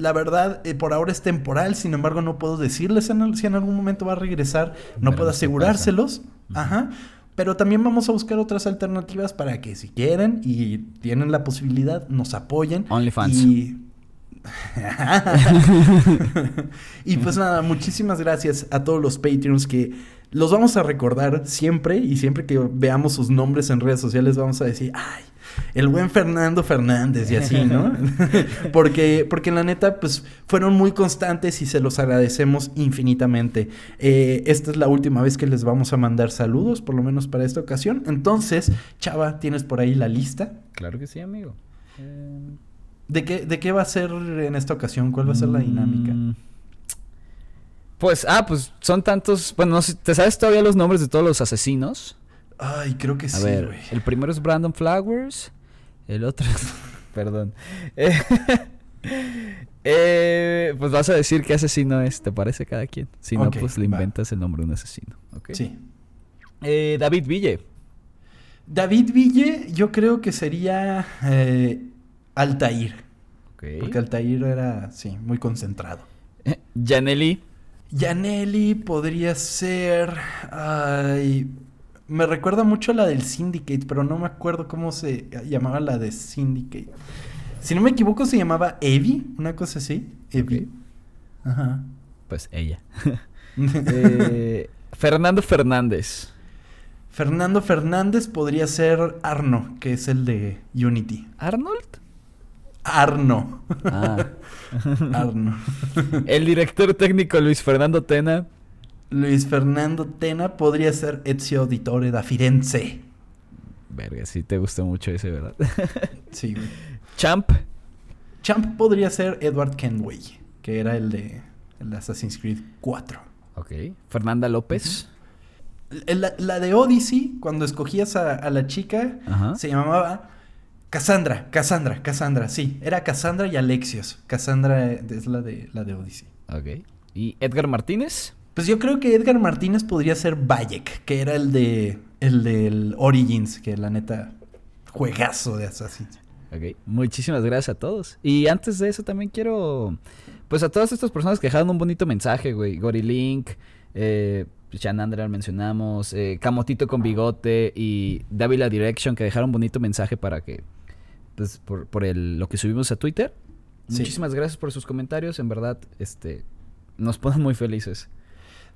Speaker 1: La verdad, eh, por ahora es temporal, sin embargo, no puedo decirles en el- si en algún momento va a regresar, no
Speaker 2: Veremos
Speaker 1: puedo
Speaker 2: qué
Speaker 1: asegurárselos. Ajá. Pero también vamos a buscar otras alternativas para que si quieren y tienen la posibilidad, nos apoyen.
Speaker 2: OnlyFans.
Speaker 1: Y... y pues nada, muchísimas gracias a todos los Patreons que los vamos a recordar siempre y siempre que veamos sus nombres en redes sociales vamos a decir, ay, el buen Fernando Fernández y así, ¿no? porque, porque la neta, pues fueron muy constantes y se los agradecemos infinitamente. Eh, esta es la última vez que les vamos a mandar saludos, por lo menos para esta ocasión. Entonces, Chava, tienes por ahí la lista.
Speaker 2: Claro que sí, amigo. Eh,
Speaker 1: ¿De qué, ¿De qué va a ser en esta ocasión? ¿Cuál va a ser la dinámica?
Speaker 2: mm, Pues, ah, pues son tantos. Bueno, no sé, ¿te sabes todavía los nombres de todos los asesinos?
Speaker 1: Ay, creo que
Speaker 2: A
Speaker 1: sí,
Speaker 2: ver,
Speaker 1: güey.
Speaker 2: el primero es Brandon Flowers. El otro es. Perdón. Eh, eh, pues vas a decir qué asesino es, ¿te parece cada quien? Si no, pues le
Speaker 1: va.
Speaker 2: inventas el nombre de un asesino. ¿ok?
Speaker 1: Sí.
Speaker 2: Eh, David Ville.
Speaker 1: David Ville, yo creo que sería Altair. Porque Altair era, sí, muy concentrado.
Speaker 2: Janely.
Speaker 1: Yaneli podría ser. Ay. Me recuerda mucho a la del Syndicate, pero no me acuerdo cómo se llamaba la de Syndicate. Si no me equivoco, se llamaba Evie, una cosa así. Evie. Ajá.
Speaker 2: Pues ella. Eh, Fernando Fernández.
Speaker 1: Fernando Fernández podría ser Arno, que es el de Unity.
Speaker 2: ¿Arnold?
Speaker 1: Arno.
Speaker 2: Ah.
Speaker 1: Arno.
Speaker 2: El director técnico Luis Fernando Tena.
Speaker 1: Luis Fernando Tena podría ser Ezio Auditore da Firenze.
Speaker 2: Verga, sí te gusta mucho ese, ¿verdad?
Speaker 1: Sí, güey.
Speaker 2: Champ.
Speaker 1: Champ podría ser Edward Kenway, que era el de el Assassin's Creed 4.
Speaker 2: Ok. Fernanda López.
Speaker 1: La, la de Odyssey, cuando escogías a, a la chica,
Speaker 2: Ajá.
Speaker 1: se llamaba Cassandra, Cassandra, Cassandra, sí. Era Cassandra y Alexios. Cassandra es la de, la de Odyssey.
Speaker 2: Ok. ¿Y Edgar Martínez?
Speaker 1: Pues yo creo que Edgar Martínez podría ser Bayek, que era el de el del Origins, que la neta juegazo de Assassin's.
Speaker 2: Ok. Muchísimas gracias a todos. Y antes de eso también quiero... Pues a todas estas personas que dejaron un bonito mensaje, güey. Gorilink, eh, Shanandra mencionamos, eh, Camotito con bigote y Davila Direction que dejaron un bonito mensaje para que... Pues por, por el, lo que subimos a Twitter.
Speaker 1: Sí.
Speaker 2: Muchísimas gracias por sus comentarios. En verdad, este, nos ponen muy felices.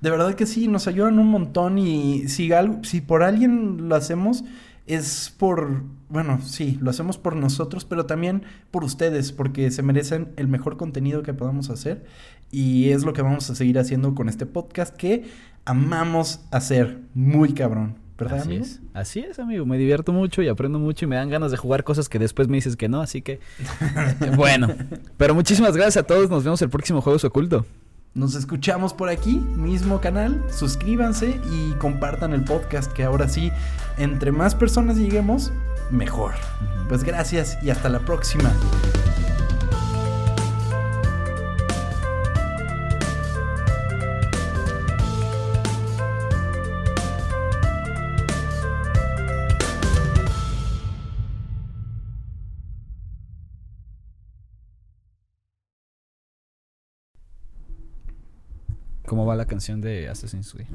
Speaker 1: De verdad que sí, nos ayudan un montón y si, si por alguien lo hacemos es por, bueno, sí, lo hacemos por nosotros, pero también por ustedes, porque se merecen el mejor contenido que podamos hacer y es lo que vamos a seguir haciendo con este podcast que amamos hacer muy cabrón, ¿verdad,
Speaker 2: Así
Speaker 1: amigo?
Speaker 2: es. Así es, amigo. Me divierto mucho y aprendo mucho y me dan ganas de jugar cosas que después me dices que no, así que bueno. Pero muchísimas gracias a todos. Nos vemos el próximo Juegos Oculto.
Speaker 1: Nos escuchamos por aquí, mismo canal. Suscríbanse y compartan el podcast, que ahora sí, entre más personas lleguemos, mejor. Pues gracias y hasta la próxima.
Speaker 2: ¿Cómo va la canción de Assassin's Creed?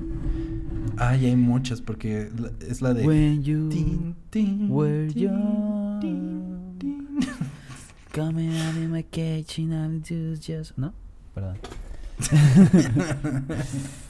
Speaker 1: Ay, hay muchas, porque es la de.
Speaker 2: When you
Speaker 1: Tin, tin,
Speaker 2: were
Speaker 1: tin.
Speaker 2: Coming out in my and I'll do just... ¿No? Perdón.